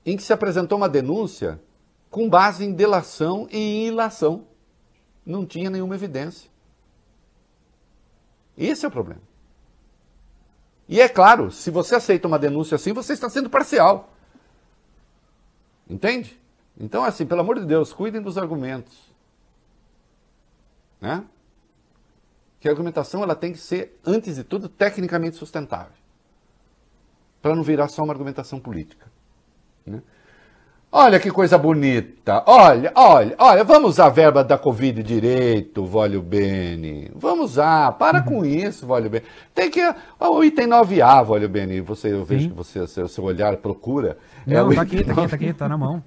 em que se apresentou uma denúncia com base em delação e em ilação. Não tinha nenhuma evidência. Esse é o problema. E é claro, se você aceita uma denúncia assim, você está sendo parcial. Entende? Então, assim, pelo amor de Deus, cuidem dos argumentos. Né? Que a argumentação ela tem que ser, antes de tudo, tecnicamente sustentável. Para não virar só uma argumentação política. Né? Olha que coisa bonita. Olha, olha, olha, vamos usar a verba da Covid direito, Vólio Bene. Vamos usar. Para uhum. com isso, Vólio Bene. Tem que. o item 9A, Vólio Bene. Você, eu vejo Sim. que você, seu, seu olhar procura. Não, é tá aqui, tá aqui, tá aqui, tá na mão.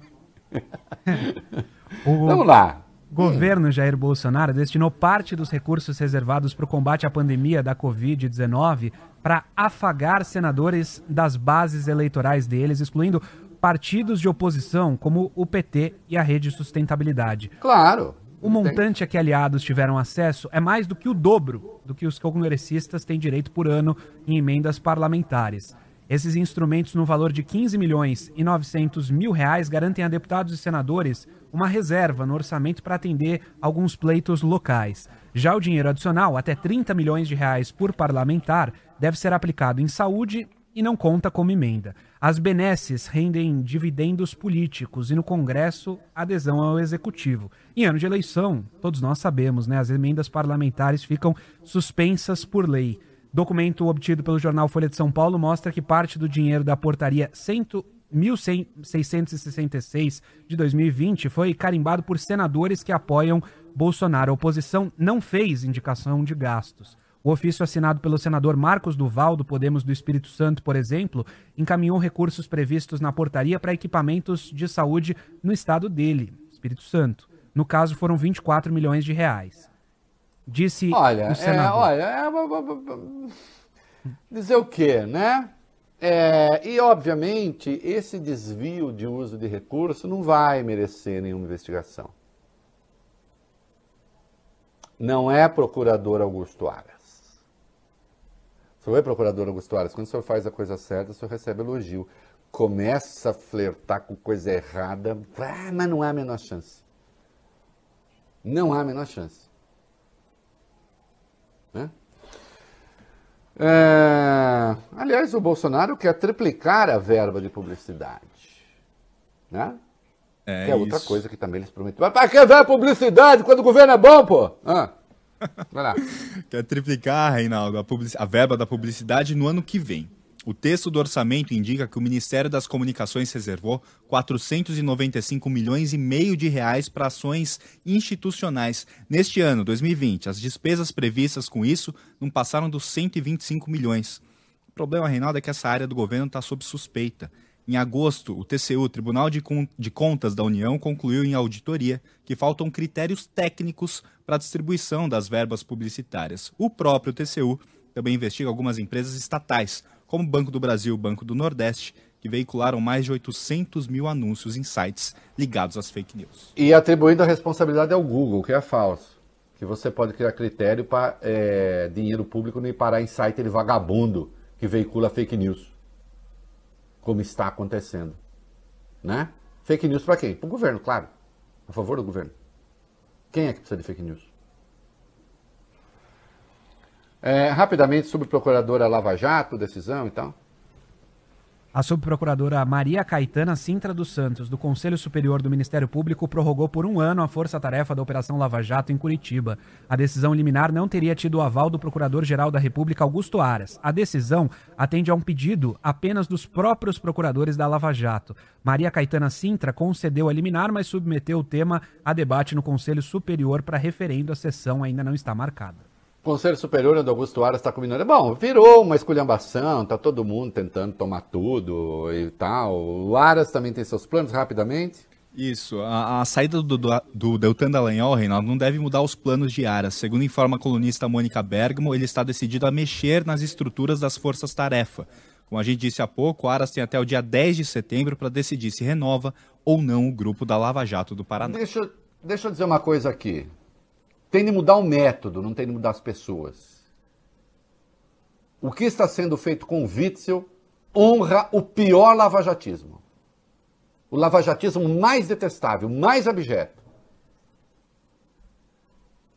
o, vamos lá. Governo Jair Bolsonaro destinou parte dos recursos reservados para o combate à pandemia da Covid-19 para afagar senadores das bases eleitorais deles, excluindo partidos de oposição como o PT e a Rede Sustentabilidade. Claro. O montante a que aliados tiveram acesso é mais do que o dobro do que os congressistas têm direito por ano em emendas parlamentares. Esses instrumentos, no valor de 15 milhões e 900 mil reais, garantem a deputados e senadores uma reserva no orçamento para atender alguns pleitos locais. Já o dinheiro adicional, até 30 milhões de reais por parlamentar, deve ser aplicado em saúde e não conta como emenda. As benesses rendem dividendos políticos e no Congresso adesão ao Executivo. Em ano de eleição, todos nós sabemos, né, as emendas parlamentares ficam suspensas por lei. Documento obtido pelo jornal Folha de São Paulo mostra que parte do dinheiro da portaria 1666 de 2020 foi carimbado por senadores que apoiam Bolsonaro. A oposição não fez indicação de gastos. O ofício assinado pelo senador Marcos Duval, do Podemos do Espírito Santo, por exemplo, encaminhou recursos previstos na portaria para equipamentos de saúde no estado dele, Espírito Santo. No caso, foram 24 milhões de reais. Disse olha, o senador. É, olha, é, dizer o quê, né? É, e, obviamente, esse desvio de uso de recurso não vai merecer nenhuma investigação. Não é procurador Augusto Aras. Senhor é procurador Augusto Aras, quando o senhor faz a coisa certa, o senhor recebe elogio. Começa a flertar com coisa errada, ah, mas não há a menor chance. Não há a menor chance. Né? É, aliás, o Bolsonaro quer triplicar a verba de publicidade. Né? É, que é outra coisa que também eles prometeram. Mas para que ver publicidade quando o governo é bom, pô? Ah. Vai lá. Quer triplicar, Reinaldo, a, a verba da publicidade no ano que vem. O texto do orçamento indica que o Ministério das Comunicações reservou 495 milhões e meio de reais para ações institucionais. Neste ano, 2020, as despesas previstas com isso não passaram dos 125 milhões. O problema, Reinaldo, é que essa área do governo está sob suspeita. Em agosto, o TCU, Tribunal de, Contas da União, concluiu em auditoria que faltam critérios técnicos para a distribuição das verbas publicitárias. O próprio TCU também investiga algumas empresas estatais, como o Banco do Brasil e o Banco do Nordeste, que veicularam mais de 800 mil anúncios em sites ligados às fake news. E atribuindo a responsabilidade ao Google, que é falso. Que você pode criar critério para é, dinheiro público não ir parar em site de vagabundo que veicula fake news como está acontecendo. Né? Fake news para quem? Para o governo, claro. A favor do governo. Quem é que precisa de fake news? É, rapidamente, sobre procuradora Lava Jato, decisão e tal. A subprocuradora Maria Caetana Sintra dos Santos, do Conselho Superior do Ministério Público, prorrogou por um ano a força-tarefa da Operação Lava Jato em Curitiba. A decisão liminar não teria tido o aval do Procurador-Geral da República, Augusto Aras. A decisão atende a um pedido apenas dos próprios procuradores da Lava Jato. Maria Caetana Sintra concedeu a liminar, mas submeteu o tema a debate no Conselho Superior para referendo. A sessão ainda não está marcada. Conselho Superior do Augusto Aras está combinando. Bom, virou uma esculhambação, tá todo mundo tentando tomar tudo e tal. O Aras também tem seus planos, rapidamente. Isso, a, a saída do, do, do Deltan Dallagnol, Reinaldo, não deve mudar os planos de Aras. Segundo informa a colunista Mônica Bergamo, ele está decidido a mexer nas estruturas das forças-tarefa. Como a gente disse há pouco, Aras tem até o dia 10 de setembro para decidir se renova ou não o grupo da Lava Jato do Paraná. Deixa, deixa eu dizer uma coisa aqui. Tem de mudar o método, não tem de mudar as pessoas. O que está sendo feito com o Witzel honra o pior lavajatismo. O lavajatismo mais detestável, mais abjeto.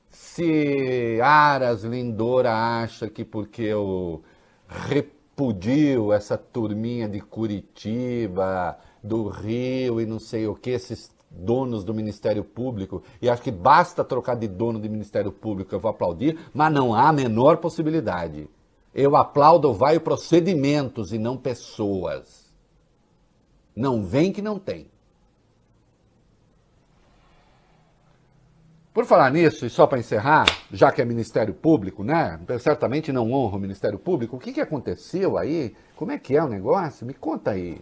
Se Aras Lindora acha que porque eu repudio essa turminha de Curitiba, do Rio e não sei o que, esses donos do Ministério Público, e acho que basta trocar de dono do Ministério Público, eu vou aplaudir, mas não há a menor possibilidade. Eu aplaudo vai procedimentos e não pessoas. Não vem que não tem. Por falar nisso, e só para encerrar, já que é Ministério Público, né? Certamente não honra o Ministério Público. O que, que aconteceu aí? Como é que é o negócio? Me conta aí.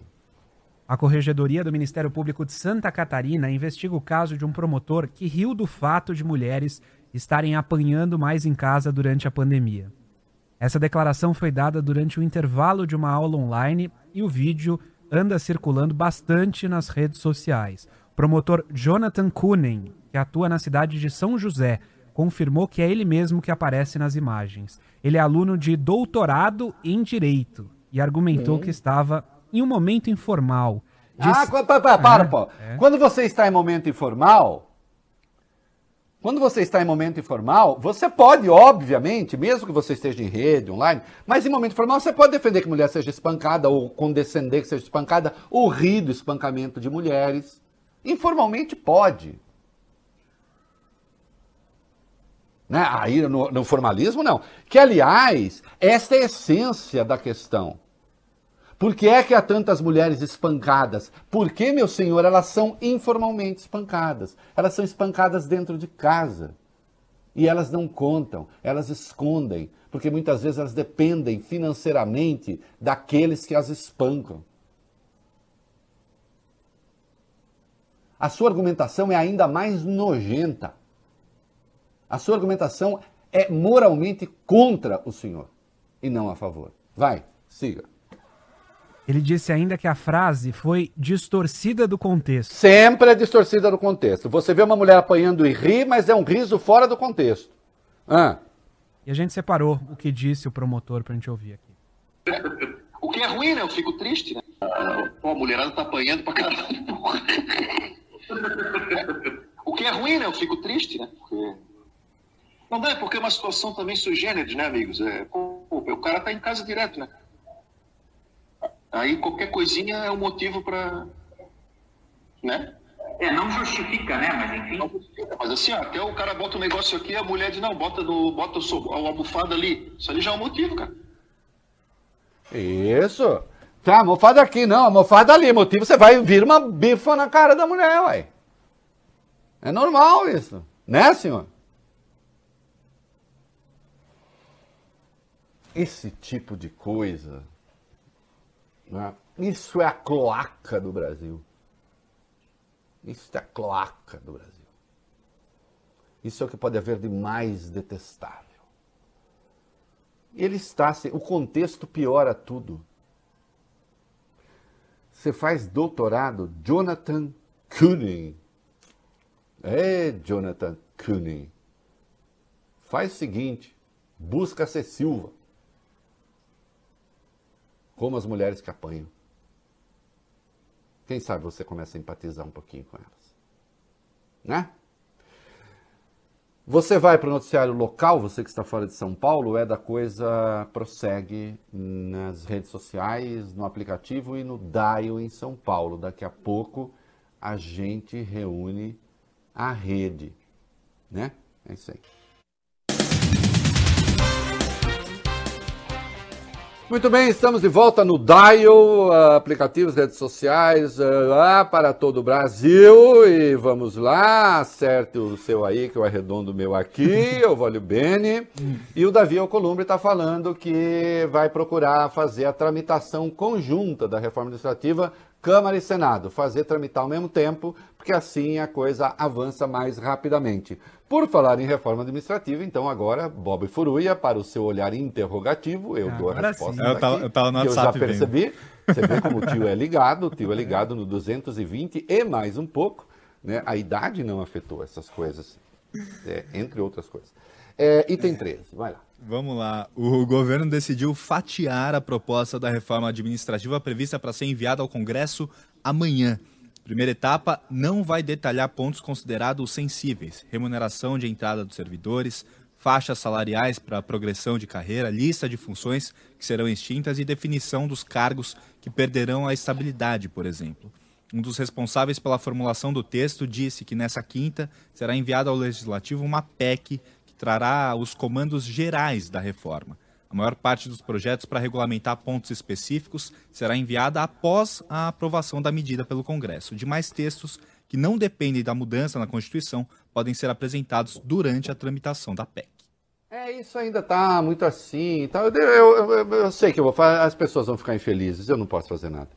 A Corregedoria do Ministério Público de Santa Catarina investiga o caso de um promotor que riu do fato de mulheres estarem apanhando mais em casa durante a pandemia. Essa declaração foi dada durante o intervalo de uma aula online e o vídeo anda circulando bastante nas redes sociais. O promotor Jonathan Kunen, que atua na cidade de São José, confirmou que é ele mesmo que aparece nas imagens. Ele é aluno de doutorado em Direito e argumentou uhum. que estava em um momento informal. Ah, para, para, para, é, pô. É. Quando você está em momento informal, quando você está em momento informal, você pode, obviamente, mesmo que você esteja em rede, online, mas em momento informal você pode defender que mulher seja espancada ou condescender que seja espancada, ou rir do espancamento de mulheres. Informalmente pode. Né? Aí no, no formalismo, não. Que, aliás, esta é a essência da questão. Por que é que há tantas mulheres espancadas? Porque, meu senhor, elas são informalmente espancadas. Elas são espancadas dentro de casa. E elas não contam, elas escondem, porque muitas vezes elas dependem financeiramente daqueles que as espancam. A sua argumentação é ainda mais nojenta. A sua argumentação é moralmente contra o senhor e não a favor. Vai, siga. Ele disse ainda que a frase foi distorcida do contexto. Sempre é distorcida do contexto. Você vê uma mulher apanhando e ri, mas é um riso fora do contexto. Ah. E a gente separou o que disse o promotor pra gente ouvir aqui. O que é ruim, né? Eu fico triste, né? Pô, a mulherada tá apanhando pra caralho. o que é ruim, né? Eu fico triste, né? Porque... Não dá, é porque é uma situação também sui generis, né, amigos? É, pô, o cara tá em casa direto, né? Aí qualquer coisinha é um motivo para. Né? É, não justifica, né? Mas enfim. Não justifica, mas assim, ó, até o cara bota um negócio aqui, a mulher diz, não, bota, no, bota o, a almofada ali. Isso ali já é um motivo, cara. Isso. Tá, almofada aqui, não, almofada ali. Motivo, você vai vir uma bifa na cara da mulher, uai. É normal isso. Né, senhor? Esse tipo de coisa né? Isso é a cloaca do Brasil. Isso é a cloaca do Brasil. Isso é o que pode haver de mais detestável. Ele está, o contexto piora tudo. Você faz doutorado, Jonathan Kuning. É, Jonathan Kuning. Faz o seguinte, busca ser Silva como as mulheres que apanham. Quem sabe você começa a empatizar um pouquinho com elas. Né? Você vai para o noticiário local, você que está fora de São Paulo, é da coisa prossegue nas redes sociais, no aplicativo e no Dial em São Paulo. Daqui a pouco a gente reúne a rede, né? É isso aí. Muito bem, estamos de volta no Dial, aplicativos, redes sociais, lá para todo o Brasil. E vamos lá, acerte o seu aí, que eu arredondo o meu aqui, o Vólio Bene. E o Davi Alcolumbre está falando que vai procurar fazer a tramitação conjunta da reforma administrativa Câmara e Senado, fazer tramitar ao mesmo tempo, porque assim a coisa avança mais rapidamente. Por falar em reforma administrativa, então agora, Bob Furuia, para o seu olhar interrogativo, eu dou a resposta eu tava, eu tava no que WhatsApp eu já percebi. Você vê como o tio é ligado, o tio é ligado no 220 e mais um pouco. Né? A idade não afetou essas coisas, é, entre outras coisas. É, item 13, vai lá. Vamos lá. O governo decidiu fatiar a proposta da reforma administrativa prevista para ser enviada ao Congresso amanhã. Primeira etapa não vai detalhar pontos considerados sensíveis: remuneração de entrada dos servidores, faixas salariais para progressão de carreira, lista de funções que serão extintas e definição dos cargos que perderão a estabilidade, por exemplo. Um dos responsáveis pela formulação do texto disse que nessa quinta será enviada ao Legislativo uma PEC que trará os comandos gerais da reforma. A maior parte dos projetos para regulamentar pontos específicos será enviada após a aprovação da medida pelo Congresso. Demais textos que não dependem da mudança na Constituição podem ser apresentados durante a tramitação da PEC. É, isso ainda está muito assim. Então, eu, eu, eu, eu, sei que eu vou fazer, as pessoas vão ficar infelizes, eu não posso fazer nada.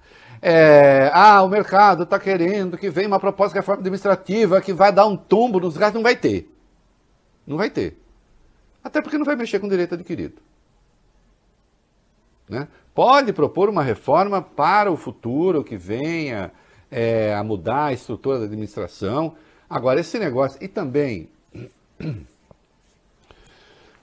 É, ah, o mercado está querendo que venha uma proposta de reforma administrativa que vai dar um tombo nos gastos. Não vai ter. Não vai ter. Até porque não vai mexer com direito adquirido. Né? Pode propor uma reforma para o futuro que venha é, a mudar a estrutura da administração. Agora, esse negócio. E também.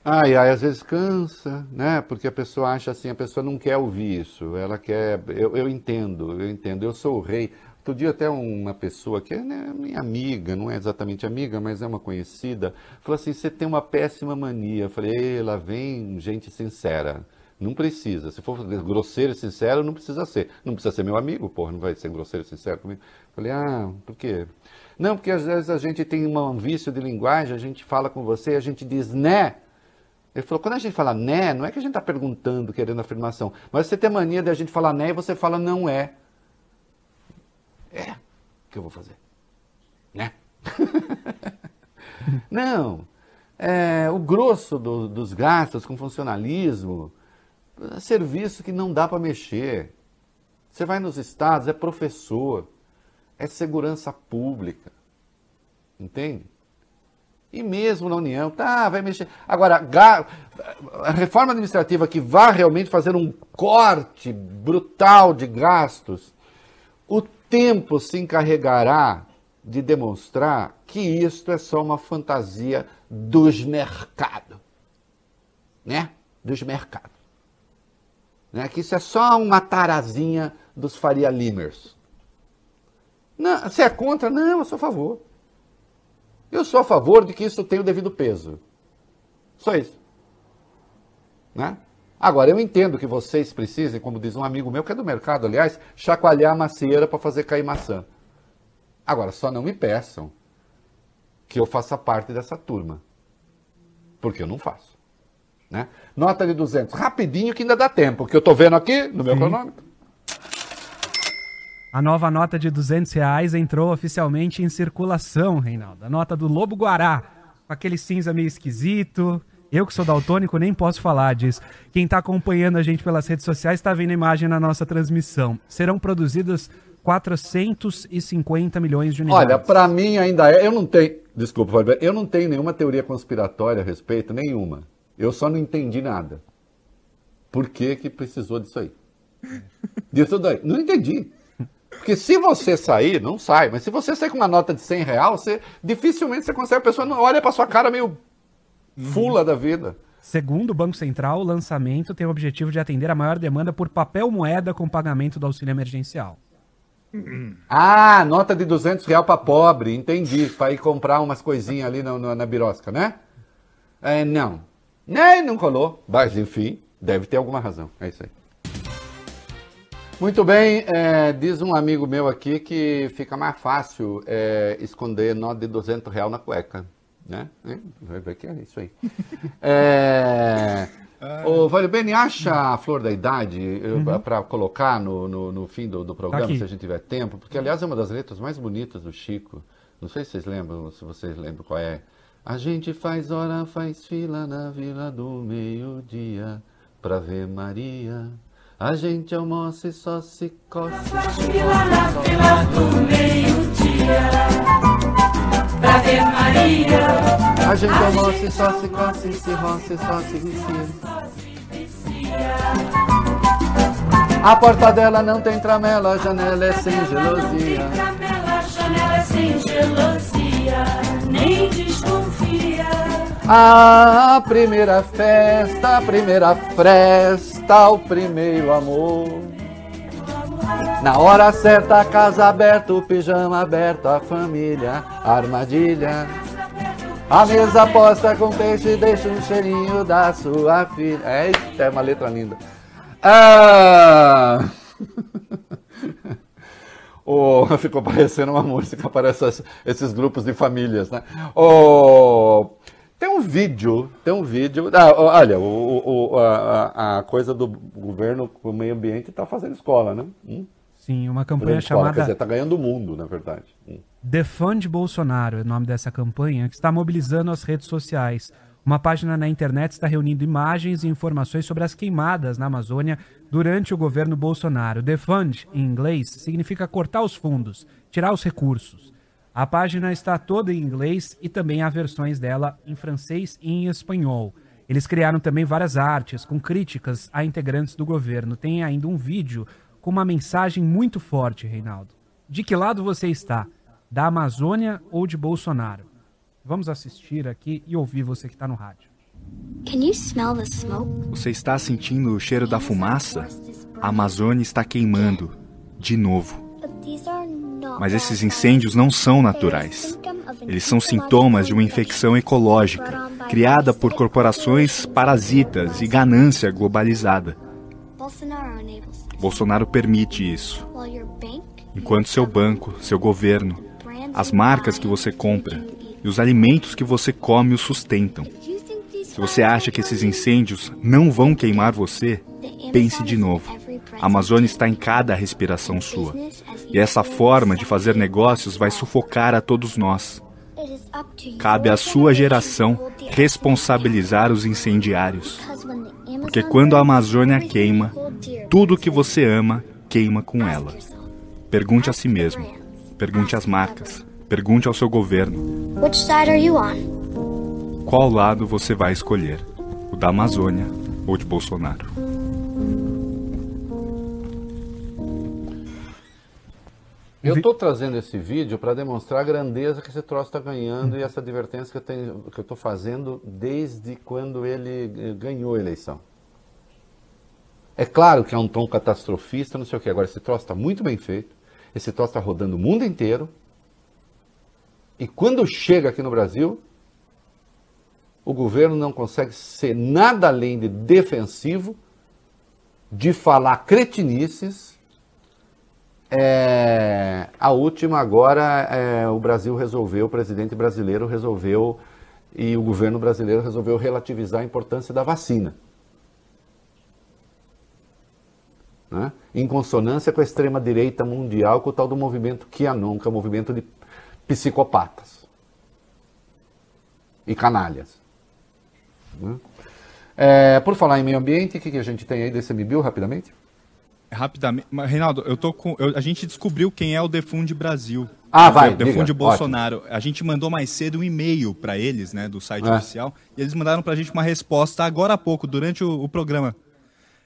Ai, ai, às vezes cansa, né? Porque a pessoa acha assim, a pessoa não quer ouvir isso, ela quer. Eu, eu entendo, eu entendo, eu sou o rei. Outro dia até uma pessoa que é né, minha amiga, não é exatamente amiga, mas é uma conhecida, falou assim, você tem uma péssima mania. Eu falei, lá vem gente sincera. Não precisa. Se for grosseiro e sincero, não precisa ser. Não precisa ser meu amigo, porra, não vai ser grosseiro e sincero comigo. Falei, ah, por quê? Não, porque às vezes a gente tem um vício de linguagem, a gente fala com você e a gente diz né. Ele falou, quando a gente fala né, não é que a gente está perguntando, querendo afirmação, mas você tem mania de a gente falar né e você fala não é. É, o que eu vou fazer? Né? não, é, o grosso do, dos gastos com funcionalismo, serviço que não dá para mexer. Você vai nos estados, é professor, é segurança pública. Entende? E mesmo na União, tá, vai mexer. Agora, a reforma administrativa que vai realmente fazer um corte brutal de gastos, o tempo se encarregará de demonstrar que isto é só uma fantasia dos mercados. Né? Dos mercados. Né? Que isso é só uma tarazinha dos Faria Limers. Não, você é contra? Não, eu sou a favor. Eu sou a favor de que isso tenha o devido peso. Só isso. Né? Agora, eu entendo que vocês precisem, como diz um amigo meu, que é do mercado, aliás, chacoalhar a macieira para fazer cair maçã. Agora, só não me peçam que eu faça parte dessa turma. Porque eu não faço. Né? Nota de 200, rapidinho que ainda dá tempo, que eu estou vendo aqui no meu Sim. cronômetro. A nova nota de 200 reais entrou oficialmente em circulação, Reinaldo. A nota do Lobo Guará, com aquele cinza meio esquisito. Eu que sou daltônico nem posso falar disso. Quem está acompanhando a gente pelas redes sociais está vendo a imagem na nossa transmissão. Serão produzidas 450 milhões de unidades. Olha, para mim ainda é. Eu não tenho. Desculpa, eu não tenho nenhuma teoria conspiratória a respeito, nenhuma. Eu só não entendi nada. Por que, que precisou disso aí? Disso daí. Não entendi. Porque se você sair, não sai, mas se você sair com uma nota de 100 real, você, dificilmente você consegue, a pessoa não olha para sua cara meio fula da vida. Segundo o Banco Central, o lançamento tem o objetivo de atender a maior demanda por papel moeda com pagamento do auxílio emergencial. Ah, nota de 200 real para pobre, entendi. Para ir comprar umas coisinhas ali na, na, na birosca, né? É, não. Nem não colou. Mas, enfim, deve ter alguma razão. É isso aí. Muito bem, é, diz um amigo meu aqui que fica mais fácil é, esconder nota de 200 real na cueca, né? É, vai ver que é isso aí. É, o Vale Beni, acha a flor da idade uhum. para colocar no, no, no, fim do, do programa, se a gente tiver tempo? Porque, aliás, é uma das letras mais bonitas do Chico. Não sei se vocês lembram, se vocês lembram qual é. A gente faz hora, faz fila na vila do meio-dia para ver Maria. A gente almoça e só se coça. Faz fila na fila do meio-dia pra ver Maria. A gente almoça e só se coça e se roça e só se vicia. A porta dela não tem tramela, a janela é sem gelosia. A janela é sem gelosia, desconfia. A primeira festa, a primeira festa, o primeiro amor. Na hora certa, casa aberta, o pijama aberto, a família, a armadilha. A mesa posta com peixe deixa um cheirinho da sua filha. Eita, é uma letra linda. Ah! Ficou parecendo uma música para essas, esses grupos de famílias, né? Tem um vídeo, tem um vídeo. Ah, olha, o, o, a, a, coisa do governo com o meio ambiente está fazendo escola, né? Hum? Sim, uma campanha chamada. Quer dizer, está ganhando o mundo, na verdade. Hum. Defund Bolsonaro é o nome dessa campanha, que está mobilizando as redes sociais. Uma página na internet está reunindo imagens e informações sobre as queimadas na Amazônia durante o governo Bolsonaro. Defund, em inglês, significa cortar os fundos, tirar os recursos. A página está toda em inglês e também há versões dela em francês e em espanhol. Eles criaram também várias artes com críticas a integrantes do governo. Tem ainda um vídeo com uma mensagem muito forte, Reinaldo. De que lado você está? Da Amazônia ou de Bolsonaro? Vamos assistir aqui e ouvir você que está no rádio. Você está sentindo o cheiro da fumaça? A Amazônia está queimando. De novo. Mas esses incêndios não são naturais. Eles são sintomas de uma infecção ecológica, criada por corporações parasitas e ganância globalizada. Bolsonaro permite isso. Enquanto seu banco, seu governo, as marcas que você compra e os alimentos que você come o sustentam. Se você acha que esses incêndios não vão queimar você, pense de novo. A Amazônia está em cada respiração sua. E essa forma de fazer negócios vai sufocar a todos nós. Cabe à sua geração responsabilizar os incendiários. Porque quando a Amazônia queima, tudo que você ama queima com ela. Pergunte a si mesmo. Pergunte às marcas. Pergunte ao seu governo. Qual lado você vai escolher? O da Amazônia ou de Bolsonaro? Eu estou trazendo esse vídeo para demonstrar a grandeza que esse troço está ganhando e essa advertência que eu tenho, que eu estou fazendo desde quando ele eh, ganhou a eleição. É claro que é um tom catastrofista, não sei o que. Agora, esse troço está muito bem feito. Esse troço está rodando o mundo inteiro. E quando chega aqui no Brasil, o governo não consegue ser nada além de defensivo, de falar cretinices é, a última agora, é, o Brasil resolveu, o presidente brasileiro resolveu e o governo brasileiro resolveu relativizar a importância da vacina. Né? Em consonância com a extrema-direita mundial, com o tal do movimento QAnon, que é o movimento de psicopatas e canalhas. Né? É, por falar em meio ambiente, o que, que a gente tem aí desse MBIL, rapidamente? Rapidamente. Reinaldo, eu tô com. Eu, a gente descobriu quem é o Defunde Brasil. Ah, vai. O Defunde Bolsonaro. Ótimo. A gente mandou mais cedo um e-mail para eles, né, do site é. oficial, e eles mandaram pra gente uma resposta agora há pouco, durante o, o programa.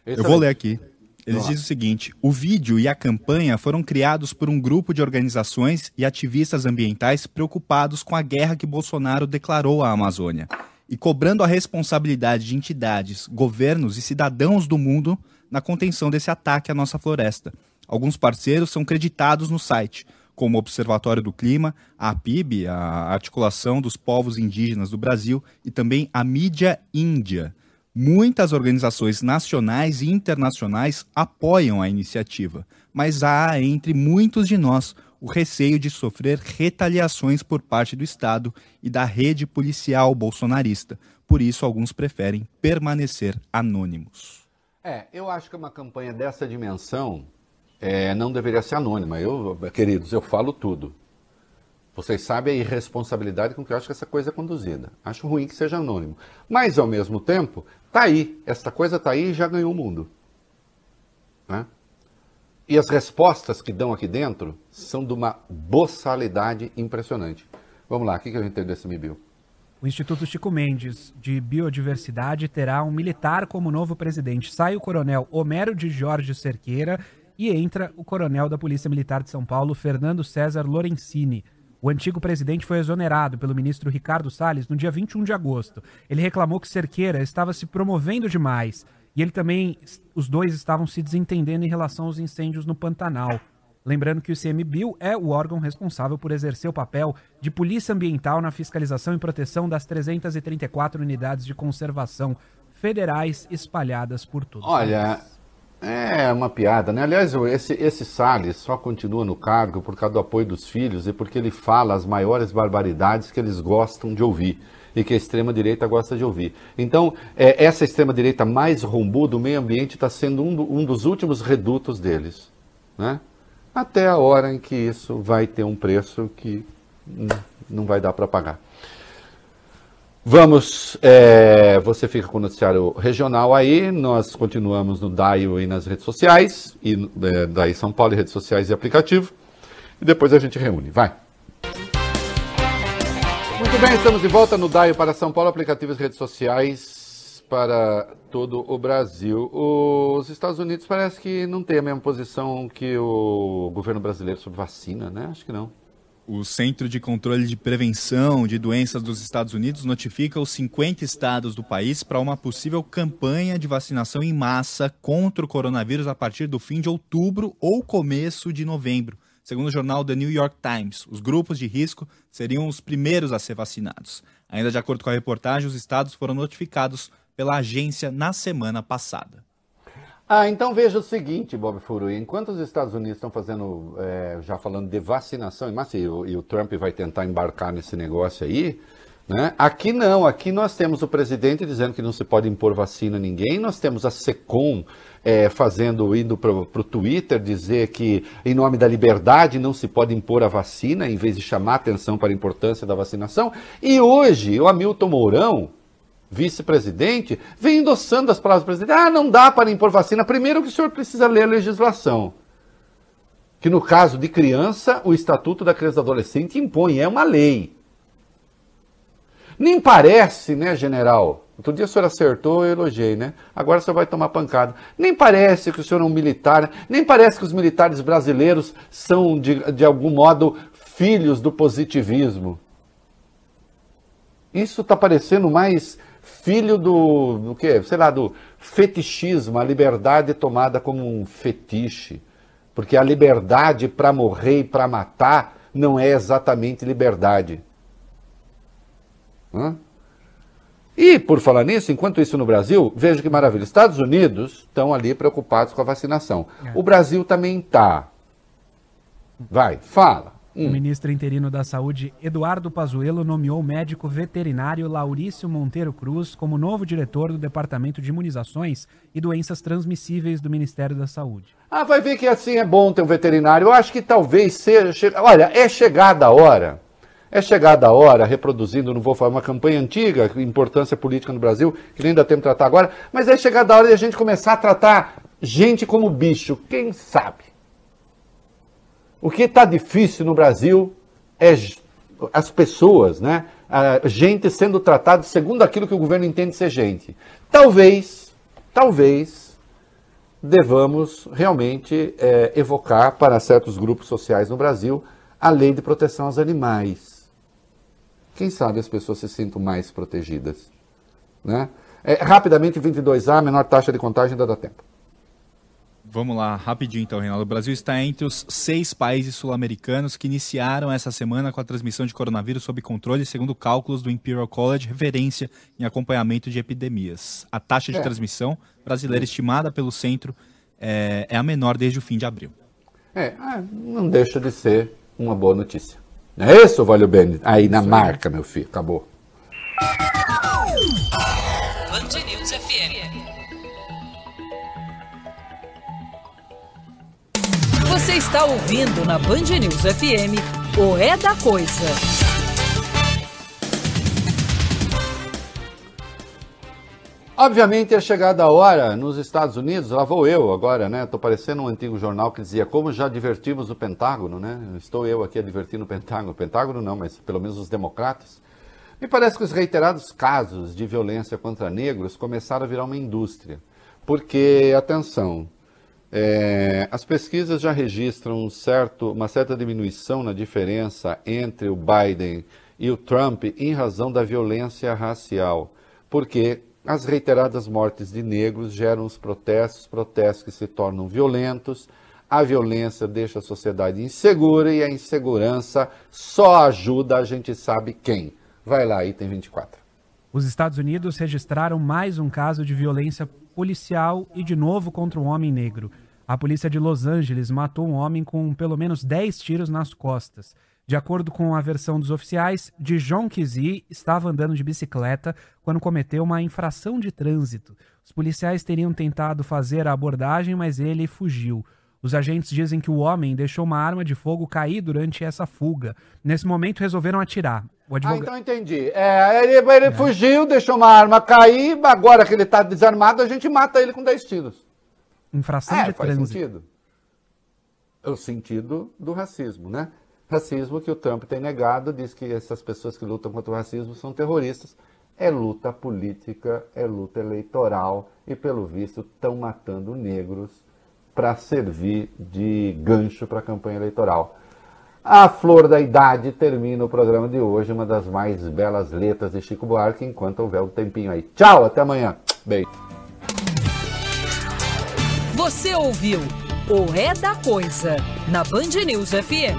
Excelente. Eu vou ler aqui. Eles dizem o seguinte: o vídeo e a campanha foram criados por um grupo de organizações e ativistas ambientais preocupados com a guerra que Bolsonaro declarou à Amazônia e cobrando a responsabilidade de entidades, governos e cidadãos do mundo na contenção desse ataque à nossa floresta. Alguns parceiros são creditados no site, como o Observatório do Clima, a APIB, a Articulação dos Povos Indígenas do Brasil, e também a Mídia Índia. Muitas organizações nacionais e internacionais apoiam a iniciativa, mas há entre muitos de nós o receio de sofrer retaliações por parte do Estado e da rede policial bolsonarista. Por isso, alguns preferem permanecer anônimos. É, eu acho que uma campanha dessa dimensão é, não deveria ser anônima. Eu, queridos, eu falo tudo. Vocês sabem a irresponsabilidade com que eu acho que essa coisa é conduzida. Acho ruim que seja anônimo. Mas, ao mesmo tempo, tá aí. Essa coisa tá aí e já ganhou o mundo. Né? E as respostas que dão aqui dentro são de uma boçalidade impressionante. Vamos lá, o que a gente tem desse MIBIL? O Instituto Chico Mendes de Biodiversidade terá um militar como novo presidente. Sai o coronel Homero de Jorge Cerqueira e entra o coronel da Polícia Militar de São Paulo, Fernando César Lorenzini. O antigo presidente foi exonerado pelo ministro Ricardo Salles no dia 21 de agosto. Ele reclamou que Cerqueira estava se promovendo demais e ele também, os dois estavam se desentendendo em relação aos incêndios no Pantanal. Lembrando que o ICMBio é o órgão responsável por exercer o papel de polícia ambiental na fiscalização e proteção das 334 unidades de conservação federais espalhadas por todo Olha, é uma piada, né? Aliás, esse, esse Salles só continua no cargo por causa do apoio dos filhos e porque ele fala as maiores barbaridades que eles gostam de ouvir e que a extrema-direita gosta de ouvir. Então, é, essa extrema-direita mais rombuda, o meio ambiente está sendo um, do, um dos últimos redutos deles, né? até a hora em que isso vai ter um preço que não vai dar para pagar. Vamos, é, você fica com o noticiário regional aí, nós continuamos no DAIO e nas redes sociais, e é, daí São Paulo, redes sociais e aplicativo, e depois a gente reúne, vai. Muito bem, estamos de volta no DAIO para São Paulo, aplicativos e redes sociais para todo o Brasil. Os Estados Unidos parece que não tem a mesma posição que o governo brasileiro sobre vacina, né? Acho que não. O Centro de Controle de Prevenção de Doenças dos Estados Unidos notifica os 50 estados do país para uma possível campanha de vacinação em massa contra o coronavírus a partir do fim de outubro ou começo de novembro. Segundo o jornal The New York Times, os grupos de risco seriam os primeiros a ser vacinados. Ainda de acordo com a reportagem, os estados foram notificados pela agência na semana passada. Ah, então veja o seguinte, Bob Furui, enquanto os Estados Unidos estão fazendo, é, já falando de vacinação, mas e o, e o Trump vai tentar embarcar nesse negócio aí, Né? Aqui não, aqui nós temos o presidente dizendo que não se pode impor vacina a ninguém, nós temos a SECOM é, fazendo, indo para o Twitter dizer que em nome da liberdade não se pode impor a vacina, em vez de chamar atenção para a importância da vacinação. E hoje o Hamilton Mourão, vice-presidente, vem endossando as palavras do presidente. Ah, não dá para impor vacina. Primeiro que o senhor precisa ler a legislação. Que no caso de criança, o Estatuto da Criança e do Adolescente impõe, é uma lei. Nem parece, né, general? Outro dia o senhor acertou, eu elogiei, né? Agora o senhor vai tomar pancada. Nem parece que o senhor é um militar, nem parece que os militares brasileiros são, de, de algum modo, filhos do positivismo. Isso está parecendo mais filho do, do quê? Sei lá, do fetichismo, a liberdade tomada como um fetiche. Porque a liberdade para morrer e para matar não é exatamente liberdade. Hã? E, por falar nisso, enquanto isso no Brasil, veja que maravilha. Estados Unidos estão ali preocupados com a vacinação. É. O Brasil também está. Vai, fala. Hum. O ministro interino da Saúde, Eduardo Pazuello, nomeou o médico veterinário Laurício Monteiro Cruz como novo diretor do Departamento de Imunizações e Doenças Transmissíveis do Ministério da Saúde. Ah, vai ver que assim é bom ter um veterinário. Eu acho que talvez seja. Olha, é chegada a hora é chegada a hora, reproduzindo, não vou falar uma campanha antiga, importância política no Brasil, que nem dá tempo de tratar agora, mas é chegada a hora de a gente começar a tratar gente como bicho, quem sabe? O que está difícil no Brasil é as pessoas, né? A gente sendo tratada segundo aquilo que o governo entende ser gente. Talvez, talvez, devamos realmente é, evocar para certos grupos sociais no Brasil a lei de proteção aos animais quem sabe as pessoas se sintam mais protegidas. Né? É, rapidamente, 22A, menor taxa de contágio, ainda dá tempo. Vamos lá, rapidinho então, Reinaldo. O Brasil está entre os seis países sul-americanos que iniciaram essa semana com a transmissão de coronavírus sob controle, segundo cálculos do Imperial College, referência em acompanhamento de epidemias. A taxa de é. transmissão brasileira estimada pelo centro é, é, a menor desde o fim de abril. É, ah, não deixa de ser uma boa notícia. Não é isso, Valeu Bene? Aí na marca, meu filho. Acabou. Band News FM. Você está ouvindo na Band News FM o É da Coisa. Obviamente é chegada a hora nos Estados Unidos, lá vou eu agora, né? Estou parecendo um antigo jornal que dizia como já divertimos o Pentágono, né? Estou eu aqui advertindo o Pentágono. Pentágono não, mas pelo menos os democratas. Me parece que os reiterados casos de violência contra negros começaram a virar uma indústria. Porque, atenção, é, as pesquisas já registram um certo, uma certa diminuição na diferença entre o Biden e o Trump em razão da violência racial. Porque as reiteradas mortes de negros geram os protestos, protestos que se tornam violentos. A violência deixa a sociedade insegura e a insegurança só ajuda a gente sabe quem. Vai lá, item 24. Os Estados Unidos registraram mais um caso de violência policial e de novo contra um homem negro. A polícia de Los Angeles matou um homem com pelo menos 10 tiros nas costas. De acordo com a versão dos oficiais, Dijon Kizzy estava andando de bicicleta quando cometeu uma infração de trânsito. Os policiais teriam tentado fazer a abordagem, mas ele fugiu. Os agentes dizem que o homem deixou uma arma de fogo cair durante essa fuga. Nesse momento, resolveram atirar. Advog... Ah, então entendi. É, ele, ele é. fugiu, deixou uma arma cair, agora que ele está desarmado, a gente mata ele com 10 tiros. Infração é, de faz trânsito. sentido. É o sentido do racismo, né? Racismo que o Trump tem negado, diz que essas pessoas que lutam contra o racismo são terroristas. É luta política, é luta eleitoral e, pelo visto, estão matando negros para servir de gancho para a campanha eleitoral. A Flor da Idade termina o programa de hoje, uma das mais belas letras de Chico Buarque, enquanto houver um tempinho aí. Tchau, até amanhã. Beijo. Você ouviu o É da Coisa, na Band News FM.